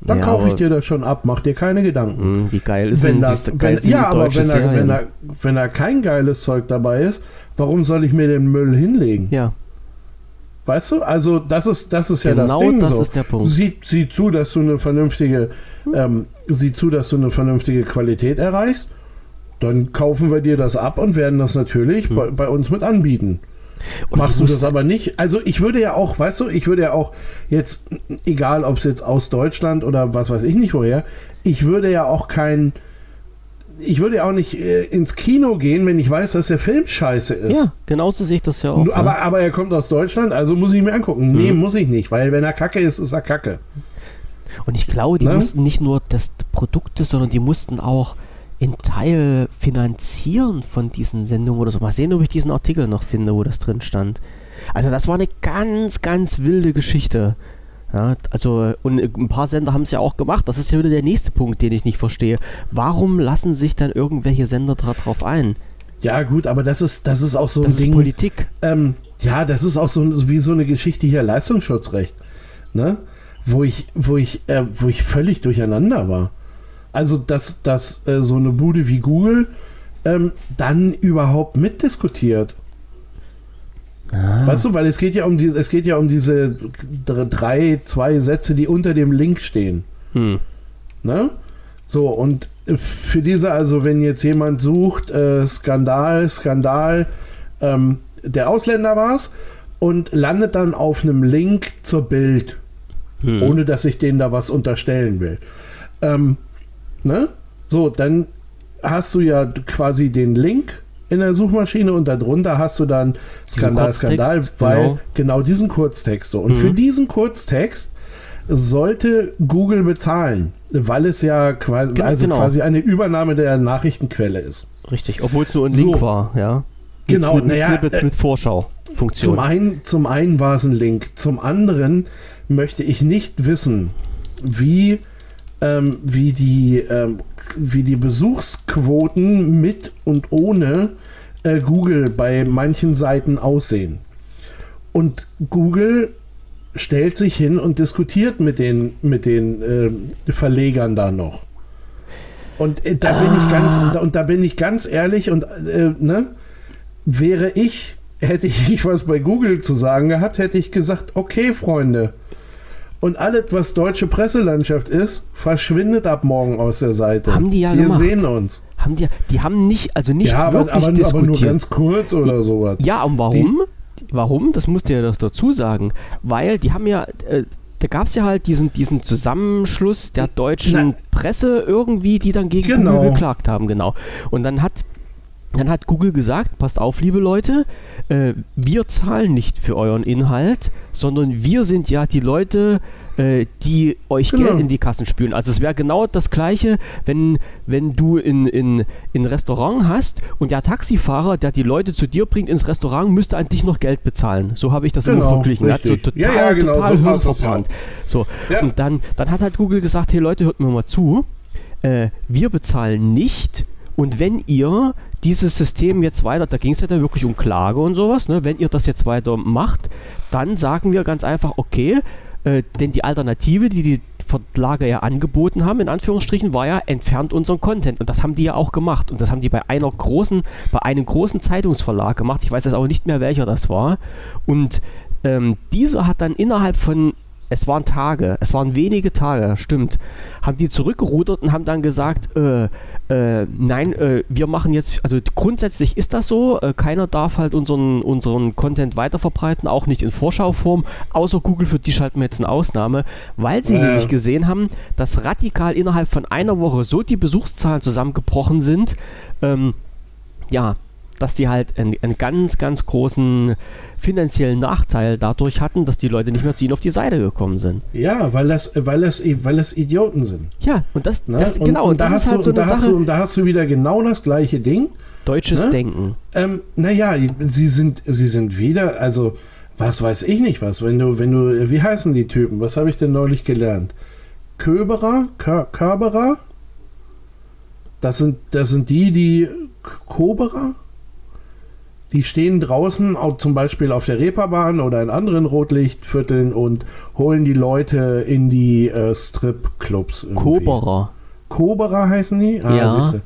Dann Ja, kaufe ich dir das schon ab, mach dir keine Gedanken. Hm, wie geil ist Wenn denn da, diese wenn, ja, aber wenn da, wenn, da, wenn da kein geiles Zeug dabei ist, warum soll ich mir den Müll hinlegen? Ja, Weißt du? Also das ist, das ist ja das genau Ding das so. ist der Punkt. Sieh, sieh zu, dass du eine vernünftige, ähm, sieh zu, dass du eine vernünftige Qualität erreichst. Dann kaufen wir dir das ab und werden das natürlich bei, bei uns mit anbieten. Und Machst du das aber nicht? Also ich würde ja auch, weißt du, ich würde ja auch jetzt, egal ob es jetzt aus Deutschland oder was weiß ich nicht woher, ich würde ja auch kein, ich würde ja auch nicht äh, ins Kino gehen, wenn ich weiß, dass der Film scheiße ist. Ja, genauso sehe ich das ja auch. Nur- ne? aber, aber er kommt aus Deutschland, also muss ich mir angucken. Nee, Mhm. muss ich nicht, weil wenn er kacke ist, ist er kacke. Und ich glaube, die Ne? mussten nicht nur das Produkte, sondern die mussten auch in Teil finanzieren von diesen Sendungen oder so. Mal sehen, ob ich diesen Artikel noch finde, wo das drin stand. Also das war eine ganz, ganz wilde Geschichte. Ja, also, und ein paar Sender haben es ja auch gemacht. Das ist ja wieder der nächste Punkt, den ich nicht verstehe. Warum lassen sich dann irgendwelche Sender drauf ein? Ja, gut, aber das ist, das ist auch so Das ein ist Ding. Politik. Ähm, ja, das ist auch so wie so eine Geschichte hier Leistungsschutzrecht, ne? Wo ich, wo ich, äh, wo ich völlig durcheinander war. Also, dass, dass äh, so eine Bude wie Google ähm, dann überhaupt mitdiskutiert. Ah, Weißt du, weil es geht ja um die, es geht ja um diese dr- drei, zwei Sätze, die unter dem Link stehen. hm. Ne? So, und für diese, also wenn jetzt jemand sucht, äh, Skandal, Skandal, ähm, der Ausländer war's und landet dann auf einem Link zur Bild, Hm. ohne dass ich denen da was unterstellen will. Ähm, ne? So, dann hast du ja quasi den Link in der Suchmaschine und darunter hast du dann Skandal, Skandal, weil genau. genau. diesen Kurztext so. Und Mhm. für diesen Kurztext sollte Google bezahlen, weil es ja quasi, Gen- also genau. quasi eine Übernahme der Nachrichtenquelle ist. Richtig, obwohl es nur ein So. Link war, ja. Genau, mit, mit, naja, mit, äh, mit Vorschau-Funktion. Zum einen, zum einen war es ein Link, zum anderen möchte ich nicht wissen, wie, ähm, wie, die, ähm, wie die Besuchsquoten mit und ohne äh, Google bei manchen Seiten aussehen. Und Google stellt sich hin und diskutiert mit den, mit den ähm, Verlegern da noch. Und äh, da bin ich ganz, Ah. und da bin ich ganz ehrlich und äh, ne, wäre ich, hätte ich was bei Google zu sagen gehabt, hätte ich gesagt, okay, Freunde. Und alles, was deutsche Presselandschaft ist, verschwindet ab morgen aus der Seite. Haben die ja Wir gemacht. sehen uns. haben die, die haben nicht, also nicht ja, aber, wirklich aber, aber diskutiert. nur ganz kurz oder sowas. Ja, und warum? Warum? Das musst du ja doch dazu sagen. Weil die haben ja, äh, da gab es ja halt diesen, diesen Zusammenschluss der deutschen Na. Presse irgendwie, die dann gegen Genau. Google geklagt haben, genau. Und dann hat, dann hat Google gesagt, passt auf, liebe Leute, äh, wir zahlen nicht für euren Inhalt, sondern wir sind ja die Leute, äh, die euch Genau. Geld in die Kassen spülen. Also es wäre genau das Gleiche, wenn, wenn du in, in, in ein Restaurant hast und der Taxifahrer, der die Leute zu dir bringt ins Restaurant, müsste an dich noch Geld bezahlen. So habe ich das immer Genau, verglichen. Er hat so total, Ja, ja, genau, total so das hirnverbrannt. So, Ja. und dann, dann hat halt Google gesagt, hey Leute, hört mir mal zu, äh, wir bezahlen nicht und wenn ihr dieses System jetzt weiter, da ging es ja dann wirklich um Klage und sowas, ne? wenn ihr das jetzt weiter macht, dann sagen wir ganz einfach, okay, äh, denn die Alternative, die die Verlage ja angeboten haben, in Anführungsstrichen, war ja, entfernt unseren Content. Und das haben die ja auch gemacht. Und das haben die bei einer großen, bei einem großen Zeitungsverlag gemacht. Ich weiß jetzt aber nicht mehr, welcher das war. Und ähm, dieser hat dann innerhalb von es waren Tage, es waren wenige Tage, stimmt, haben die zurückgerudert und haben dann gesagt, äh, äh, nein, äh, wir machen jetzt, also grundsätzlich ist das so, äh, keiner darf halt unseren, unseren Content weiterverbreiten, auch nicht in Vorschauform, außer Google, für die schalten wir jetzt eine Ausnahme, weil sie Ja. nämlich gesehen haben, dass radikal innerhalb von einer Woche so die Besuchszahlen zusammengebrochen sind, ähm, ja, dass die halt einen, einen ganz, ganz großen finanziellen Nachteil dadurch hatten, dass die Leute nicht mehr zu ihnen auf die Seite gekommen sind. Ja, weil das, weil das, weil das Idioten sind. Ja, und das, Ne? das und, genau, und da hast ist halt du, so und da hast du, und da hast du wieder genau das gleiche Ding. deutsches ne? Denken. Ähm, naja, sie sind, sie sind wieder, also was weiß ich nicht was, wenn du, wenn du, wie heißen die Typen? Was habe ich denn neulich gelernt? Köberer? Kör Körberer? Das sind, das sind die, die Koberer? Die stehen draußen, auch zum Beispiel auf der Reeperbahn oder in anderen Rotlichtvierteln und holen die Leute in die äh, Stripclubs. Koberer. Koberer heißen die? Ah, Ja. siehste.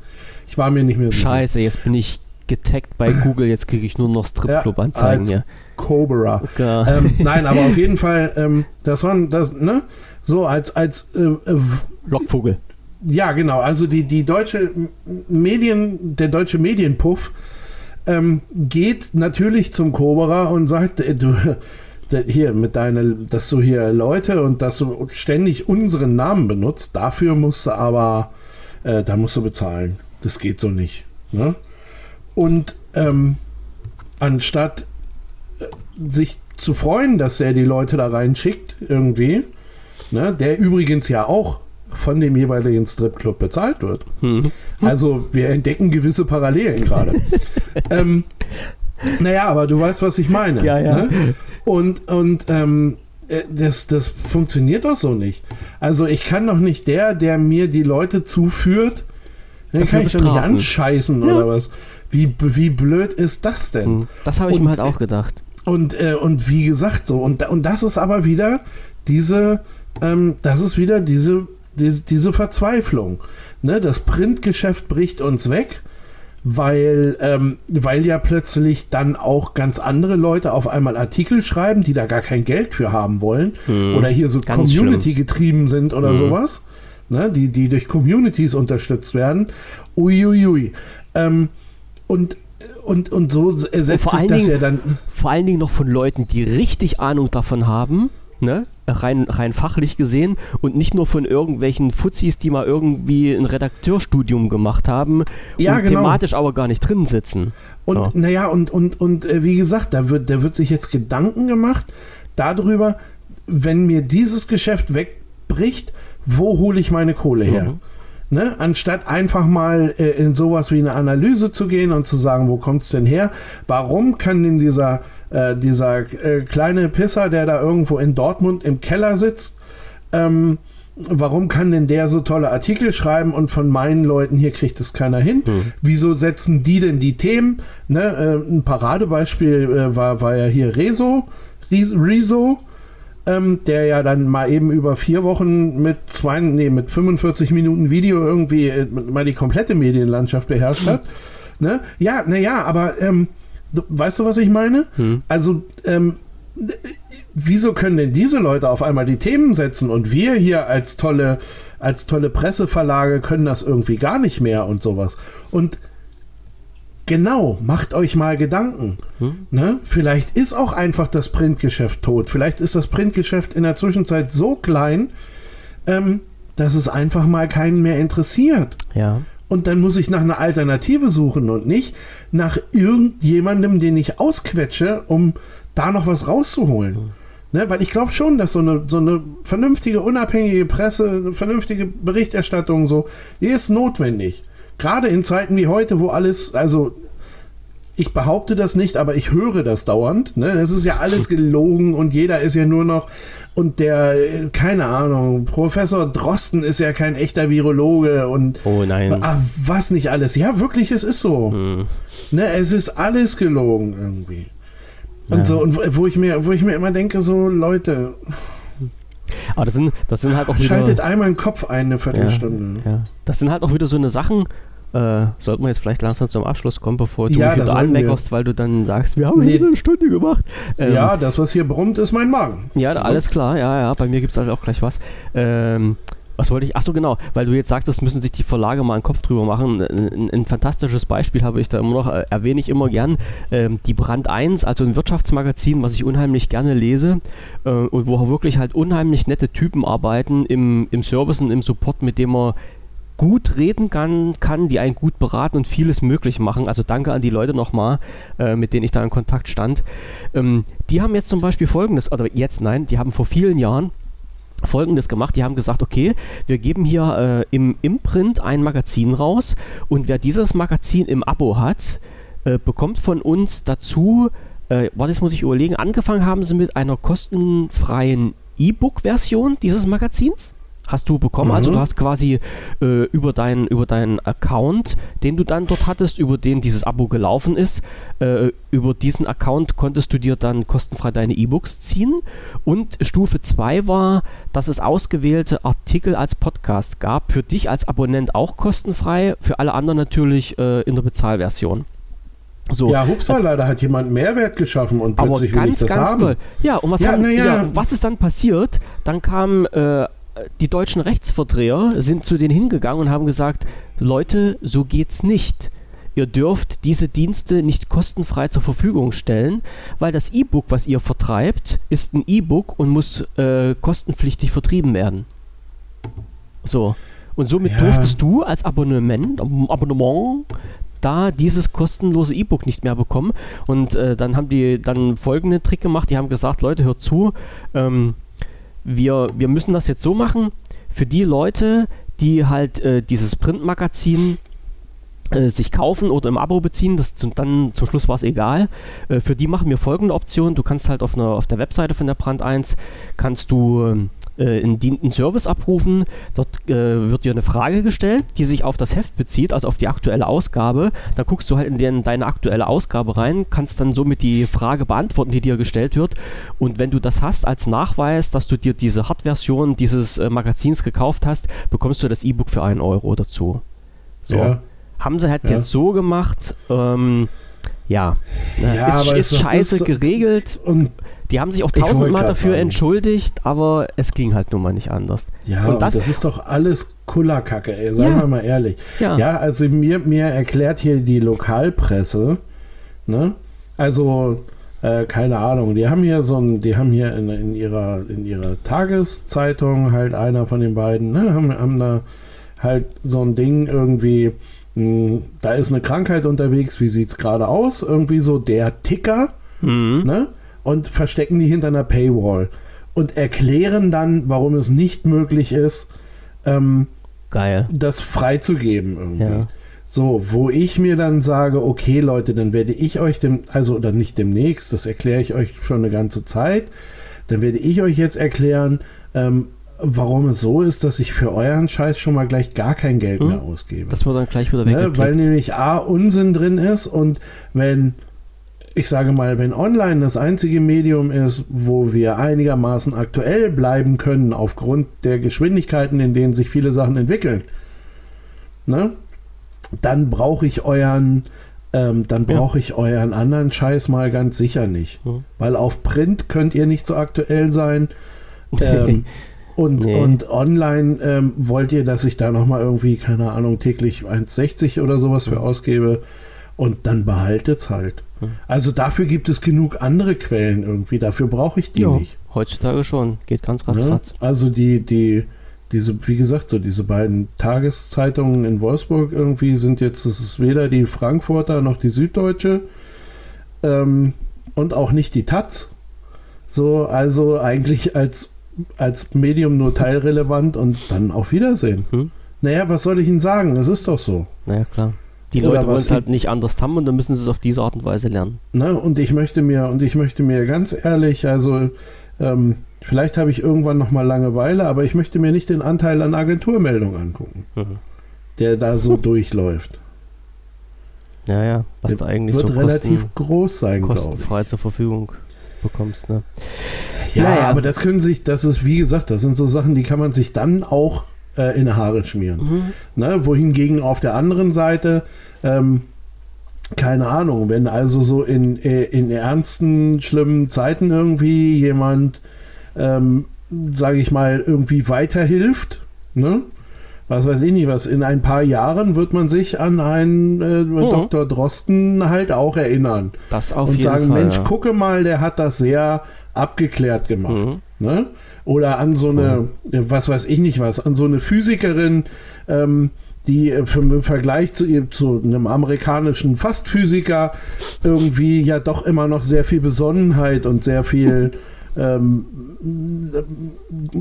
Ich war mir nicht mehr sicher. Scheiße, jetzt bin ich getaggt bei Google, jetzt kriege ich nur noch Stripclub-Anzeigen hier. Cobra. Ja. ähm, nein, aber auf jeden Fall, ähm, das waren das, ne? So als, als äh, äh, Lockvogel. ja, genau, also die, die deutsche Medien, der deutsche Medienpuff ähm, geht natürlich zum Cobra und sagt, äh, du, hier mit deiner, dass du hier Leute und dass du ständig unseren Namen benutzt, dafür musst du aber, äh, da musst du bezahlen. Das geht so nicht. Ne? Und ähm, anstatt äh, sich zu freuen, dass er die Leute da reinschickt, irgendwie, ne, der übrigens ja auch von dem jeweiligen Stripclub bezahlt wird. Hm. Also wir entdecken gewisse Parallelen gerade. ähm, naja, aber du weißt, was ich meine. Ja, ja. Ne? Und, und ähm, äh, das, das funktioniert doch so nicht. Also ich kann doch nicht der, der mir die Leute zuführt, den kann ich doch nicht anscheißen Ja. oder was. Wie, wie blöd ist das denn? Hm. Das habe ich Und, mir halt auch gedacht. Und, äh, und wie gesagt, so, und, und das ist aber wieder diese, ähm, das ist wieder diese, diese, diese Verzweiflung. Ne? Das Printgeschäft bricht uns weg, weil, ähm, weil ja plötzlich dann auch ganz andere Leute auf einmal Artikel schreiben, die da gar kein Geld für haben wollen. Hm. Oder hier so Ganz Community getrieben sind oder Mhm. sowas. Ne? Die, die durch Communities unterstützt werden. Uiuiui. Ähm, und, und, und so ersetzt vor sich das Dingen- ja dann. Vor allen Dingen noch von Leuten, die richtig Ahnung davon haben, ne? Rein, rein fachlich gesehen und nicht nur von irgendwelchen Fuzis, die mal irgendwie ein Redakteurstudium gemacht haben Ja, und genau. thematisch aber gar nicht drin sitzen. Und Ja. naja, und, und, und äh, wie gesagt, da wird, da wird sich jetzt Gedanken gemacht darüber, wenn mir dieses Geschäft wegbricht, wo hole ich meine Kohle her? Mhm. Ne? Anstatt einfach mal äh, in sowas wie eine Analyse zu gehen und zu sagen, wo kommt es denn her? Warum kann denn dieser, äh, dieser äh, kleine Pisser, der da irgendwo in Dortmund im Keller sitzt, ähm, warum kann denn der so tolle Artikel schreiben und von meinen Leuten hier kriegt es keiner hin? Hm. Wieso setzen die denn die Themen? Ne, äh, ein Paradebeispiel äh, war, war ja hier Rezo, Rezo, ähm, der ja dann mal eben über vier Wochen mit zwei, nee, mit 45 Minuten Video irgendwie äh, mal die komplette Medienlandschaft beherrscht hat. Ne? Ja, naja, aber ähm, du, weißt du, was ich meine? Hm. Also, ähm, wieso können denn diese Leute auf einmal die Themen setzen und wir hier als tolle, als tolle Presseverlage können das irgendwie gar nicht mehr und sowas? Und genau, macht euch mal Gedanken. Hm? Ne? Vielleicht ist auch einfach das Printgeschäft tot. Vielleicht ist das Printgeschäft in der Zwischenzeit so klein, ähm, dass es einfach mal keinen mehr interessiert. Ja. Und dann muss ich nach einer Alternative suchen und nicht nach irgendjemandem, den ich ausquetsche, um da noch was rauszuholen. Ne, weil ich glaube schon, dass so eine, so eine vernünftige, unabhängige Presse, eine vernünftige Berichterstattung so, die ist notwendig. Gerade in Zeiten wie heute, wo alles, also ich behaupte das nicht, aber ich höre das dauernd. Ne? Das ist ja alles gelogen und jeder ist ja nur noch. Und der, keine Ahnung, Professor Drosten ist ja kein echter Virologe und Oh nein. ah, was nicht alles. Ja, wirklich, es ist so. Hm. Ne? Es ist alles gelogen irgendwie. Und Ja. so, und wo- ich mir, wo ich mir immer denke, so, Leute, Aber das sind, das sind halt auch wieder. schaltet einmal den Kopf ein, eine Viertelstunde. Ja. Das sind halt auch wieder so eine Sachen, äh, sollten wir jetzt vielleicht langsam zum Abschluss kommen, bevor du Ja, mich wieder anmeckerst, weil du dann sagst, wir haben Nee. eine Stunde gemacht. Ähm, Ja, das, was hier brummt, ist mein Magen. Ja, alles klar, ja, ja, bei mir gibt es halt auch gleich was. Ähm, was wollte ich? Achso, genau, weil du jetzt sagtest, müssen sich die Verlage mal einen Kopf drüber machen. Ein, ein, ein fantastisches Beispiel habe ich da immer noch, äh, erwähne ich immer gern. Ähm, die Brand 1, also ein Wirtschaftsmagazin, was ich unheimlich gerne lese äh, und wo wirklich halt unheimlich nette Typen arbeiten im, im Service und im Support, mit dem man gut reden kann, kann, die einen gut beraten und vieles möglich machen. Also danke an die Leute nochmal, äh, mit denen ich da in Kontakt stand. Ähm, die haben jetzt zum Beispiel folgendes, oder jetzt nein, die haben vor vielen Jahren Folgendes gemacht, die haben gesagt, okay, wir geben hier äh, im Imprint ein Magazin raus und wer dieses Magazin im Abo hat, äh, bekommt von uns dazu, äh, warte, jetzt muss ich überlegen, angefangen haben sie mit einer kostenfreien E-Book-Version dieses Magazins, hast du bekommen. Also Mhm. du hast quasi äh, über, deinen über deinen Account, den du dann dort hattest, über den dieses Abo gelaufen ist, äh, über diesen Account konntest du dir dann kostenfrei deine E-Books ziehen. Und Stufe 2 war, dass es ausgewählte Artikel als Podcast gab. Für dich als Abonnent auch kostenfrei, für alle anderen natürlich äh, in der Bezahlversion. So, ja, hupsala, da hat jemand Mehrwert geschaffen und aber plötzlich will ich ganz, das ganz haben. toll. Ja, und was, Ja, haben, ja. ja, was ist dann passiert? Dann kamen äh, die deutschen Rechtsverdreher, sind zu denen hingegangen und haben gesagt, Leute, so geht's nicht. Ihr dürft diese Dienste nicht kostenfrei zur Verfügung stellen, weil das E-Book, was ihr vertreibt, ist ein E-Book und muss äh, kostenpflichtig vertrieben werden. So. Und somit Ja. durftest du als Abonnement, Abonnement da dieses kostenlose E-Book nicht mehr bekommen. Und äh, dann haben die dann folgenden Trick gemacht. Die haben gesagt, Leute, hört zu, ähm, wir, wir müssen das jetzt so machen, für die Leute, die halt äh, dieses Printmagazin äh, sich kaufen oder im Abo beziehen, das zum, dann zum Schluss war es egal. Äh, für die machen wir folgende Option. Du kannst halt auf, einer, auf der Webseite von der Brand 1 kannst du ähm, äh, einen dienenden Service abrufen. Dort äh, wird dir eine Frage gestellt, die sich auf das Heft bezieht, also auf die aktuelle Ausgabe. Da guckst du halt in den, deine aktuelle Ausgabe rein, kannst dann somit die Frage beantworten, die dir gestellt wird. Und wenn du das hast als Nachweis, dass du dir diese Hard-Version dieses äh, Magazins gekauft hast, bekommst du das E-Book für einen Euro dazu. So. Ja. Haben sie halt Ja. jetzt so gemacht, ähm, ja, Ja, ist, ist scheiße geregelt. Und Die haben sich auch tausendmal dafür sagen. entschuldigt, aber es ging halt nun mal nicht anders. ja, Und und das- das, ist doch alles Kullerkacke, ey, sagen Ja. wir mal ehrlich. Ja, Ja, also mir, mir erklärt hier die Lokalpresse, ne? Also, äh, keine Ahnung, die haben hier so ein, die haben hier in, in ihrer, in ihrer Tageszeitung halt einer von den beiden, ne, haben, haben da halt so ein Ding irgendwie, mh, da ist eine Krankheit unterwegs, wie sieht's gerade aus? Irgendwie so der Ticker, mhm. ne? Und verstecken die hinter einer Paywall und erklären dann, warum es nicht möglich ist, ähm, geil. das freizugeben irgendwie. Ja. So, wo ich mir dann sage, okay Leute, dann werde ich euch dem, also oder nicht demnächst, das erkläre ich euch schon eine ganze Zeit, dann werde ich euch jetzt erklären, ähm, warum es so ist, dass ich für euren Scheiß schon mal gleich gar kein Geld Hm? mehr ausgebe. Das wird dann gleich wieder Ne, weggeklickt. weil nämlich A, Unsinn drin ist und wenn, ich sage mal, wenn online das einzige Medium ist, wo wir einigermaßen aktuell bleiben können, aufgrund der Geschwindigkeiten, in denen sich viele Sachen entwickeln, ne, dann brauche ich euren, ähm, dann Ja. brauche ich euren anderen Scheiß mal ganz sicher nicht. Hm. Weil auf Print könnt ihr nicht so aktuell sein. Ähm, und, Nee. und online ähm, wollt ihr, dass ich da nochmal irgendwie, keine Ahnung, täglich 1,60 oder sowas für ausgebe und dann behaltet's halt. Hm. Also dafür gibt es genug andere Quellen irgendwie, dafür brauche ich die Jo, nicht. heutzutage schon. Geht ganz Ne? ratzfatz. Also die, die, diese, wie gesagt, so diese beiden Tageszeitungen in Wolfsburg irgendwie sind jetzt, es ist weder die Frankfurter noch die Süddeutsche ähm, und auch nicht die Taz. So, also eigentlich als, als Medium nur teilrelevant und dann auf Wiedersehen. Hm? Naja, was soll ich Ihnen sagen? Es ist doch so. Naja, klar. Die Leute wollen es halt nicht anders haben und dann müssen sie es auf diese Art und Weise lernen. Ne? Und ich möchte mir, und ich möchte mir ganz ehrlich, also ähm, vielleicht habe ich irgendwann noch mal Langeweile, aber ich möchte mir nicht den Anteil an Agenturmeldungen angucken, Mhm. der da so durchläuft. Ja, ja. Was Der du eigentlich Wird so relativ kosten, groß sein, kostenfrei zur Verfügung bekommst. Ne? Ja, Naja. aber das können sich, das ist wie gesagt, das sind so Sachen, die kann man sich dann auch äh, in die Haare schmieren. Mhm. Ne? Wohingegen auf der anderen Seite, ähm, keine Ahnung, wenn also so in, äh, in ernsten, schlimmen Zeiten irgendwie jemand, ähm, sage ich mal, irgendwie weiterhilft, ne? Was weiß ich nicht, was in ein paar Jahren wird man sich an einen äh, Dr. Drosten halt auch erinnern Das auf und jeden sagen, Fall. Mensch, ja. gucke mal, der hat das sehr abgeklärt gemacht. Mhm. Ne? Oder an so eine, äh, was weiß ich nicht was, an so eine Physikerin, ähm, die äh, im Vergleich zu, zu einem amerikanischen Fastphysiker irgendwie ja doch immer noch sehr viel Besonnenheit und sehr viel, ähm,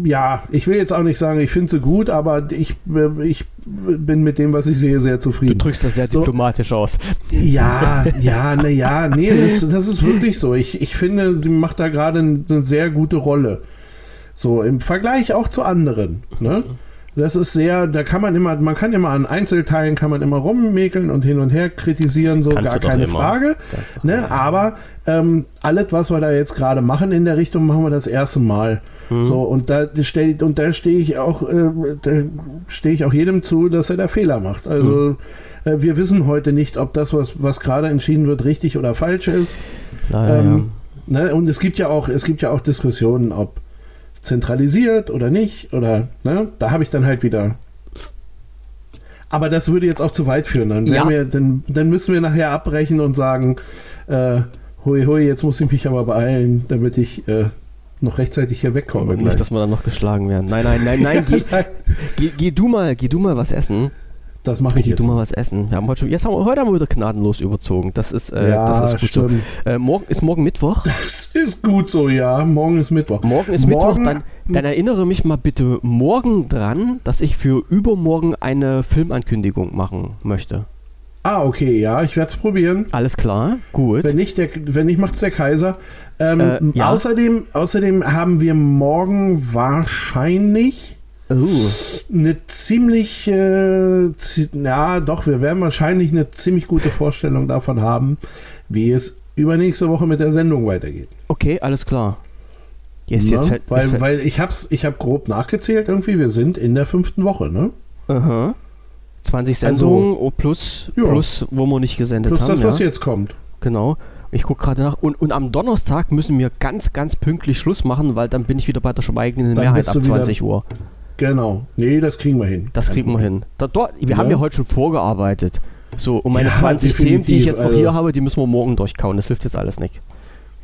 ja, ich will jetzt auch nicht sagen, ich finde sie gut, aber ich, äh, ich bin mit dem, was ich sehe, sehr Du zufrieden. drückst das sehr So. diplomatisch aus. Ja, ja, na ja, nee, das, das ist wirklich so. Ich, ich finde, sie macht da gerade eine sehr gute Rolle. So im Vergleich auch zu anderen. Ne? Das ist sehr, da kann man immer, man kann immer an Einzelteilen kann man immer rummäkeln und hin und her kritisieren, so Kannst gar keine immer. Frage. Ne? Aber ähm, alles, was wir da jetzt gerade machen in der Richtung, machen wir das erste Mal. Mhm. So und da stell, und da stehe ich auch, äh, stehe ich auch jedem zu, dass er da Fehler macht. Also Mhm. äh, wir wissen heute nicht, ob das, was, was gerade entschieden wird, richtig oder falsch ist. Naja, Ähm, ne? Und es gibt ja auch, es gibt ja auch Diskussionen, ob zentralisiert oder nicht. Oder ne? da habe ich dann halt wieder. Aber das würde jetzt auch zu weit führen. Dann, Ja. wir, dann, dann müssen wir nachher abbrechen und sagen, äh, hui, hui, jetzt muss ich mich aber beeilen, damit ich äh, noch rechtzeitig hier wegkomme. Nicht, dass wir dann noch geschlagen werden. Nein, nein, nein, nein. Geh, geh, geh du mal, geh du mal was essen. Das mache ich jetzt. du mal was essen. Wir haben heute, schon, jetzt haben wir, heute haben wir wieder gnadenlos überzogen. Das ist, äh, ja, das ist gut stimmt. so. Äh, morgen ist morgen Mittwoch. Das ist gut so, ja. Morgen ist Mittwoch. Morgen ist Morgen- Mittwoch. Dann, dann erinnere mich mal bitte morgen dran, dass ich für übermorgen eine Filmankündigung machen möchte. Ah, okay, ja, ich werde es probieren. Alles klar? Gut. Wenn nicht, der, wenn nicht macht's der Kaiser. Ähm, Äh, ja. außerdem, außerdem haben wir morgen wahrscheinlich Oh. eine ziemlich, äh, zi- ja doch, wir werden wahrscheinlich eine ziemlich gute Vorstellung davon haben, wie es übernächste Woche mit der Sendung weitergeht. Okay, alles klar. Yes, jetzt Ne? fällt, weil fällt, weil ich hab's, ich habe grob nachgezählt irgendwie, wir sind in der fünften Woche, ne? Aha. 20 Sendungen oh, plus, Ja. plus, wo wir nicht gesendet Plus haben. das, was ja. jetzt kommt. Genau. Ich gucke gerade nach. Und, und am Donnerstag müssen wir ganz, ganz pünktlich Schluss machen, weil dann bin ich wieder bei der schweigenden Mehrheit ab du wieder- 20 Uhr. Genau. Nee, das kriegen wir hin. Das Kein kriegen wir Problem. hin. Da, dort, wir Ja. haben ja heute schon vorgearbeitet. So, und meine Ja, 20 Themen, die ich jetzt noch also- hier habe, die müssen wir morgen durchkauen. Das hilft jetzt alles nicht.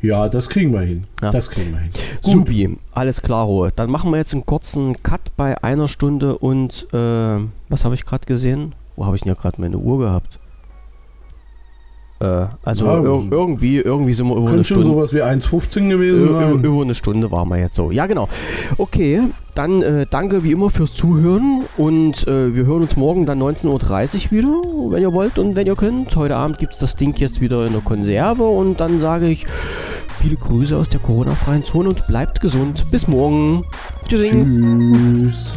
Ja, das kriegen wir hin. Ja. Das kriegen wir hin. Gut. Supi, alles klaro. Dann machen wir jetzt einen kurzen Cut bei einer Stunde und äh, was habe ich gerade gesehen? Wo habe ich denn ja gerade meine Uhr gehabt? Äh, also Ja, ir irgendwie, irgendwie sind wir über eine Stunde. sowas wie 1,15 gewesen Über, sein. über eine Stunde waren wir jetzt so. Ja, genau. Okay, dann äh, danke wie immer fürs Zuhören und äh, wir hören uns morgen dann 19.30 Uhr wieder, wenn ihr wollt und wenn ihr könnt. Heute Abend gibt es das Ding jetzt wieder in der Konserve und dann sage ich viele Grüße aus der Corona-freien Zone und bleibt gesund. Bis morgen. Tschüssing. Tschüss.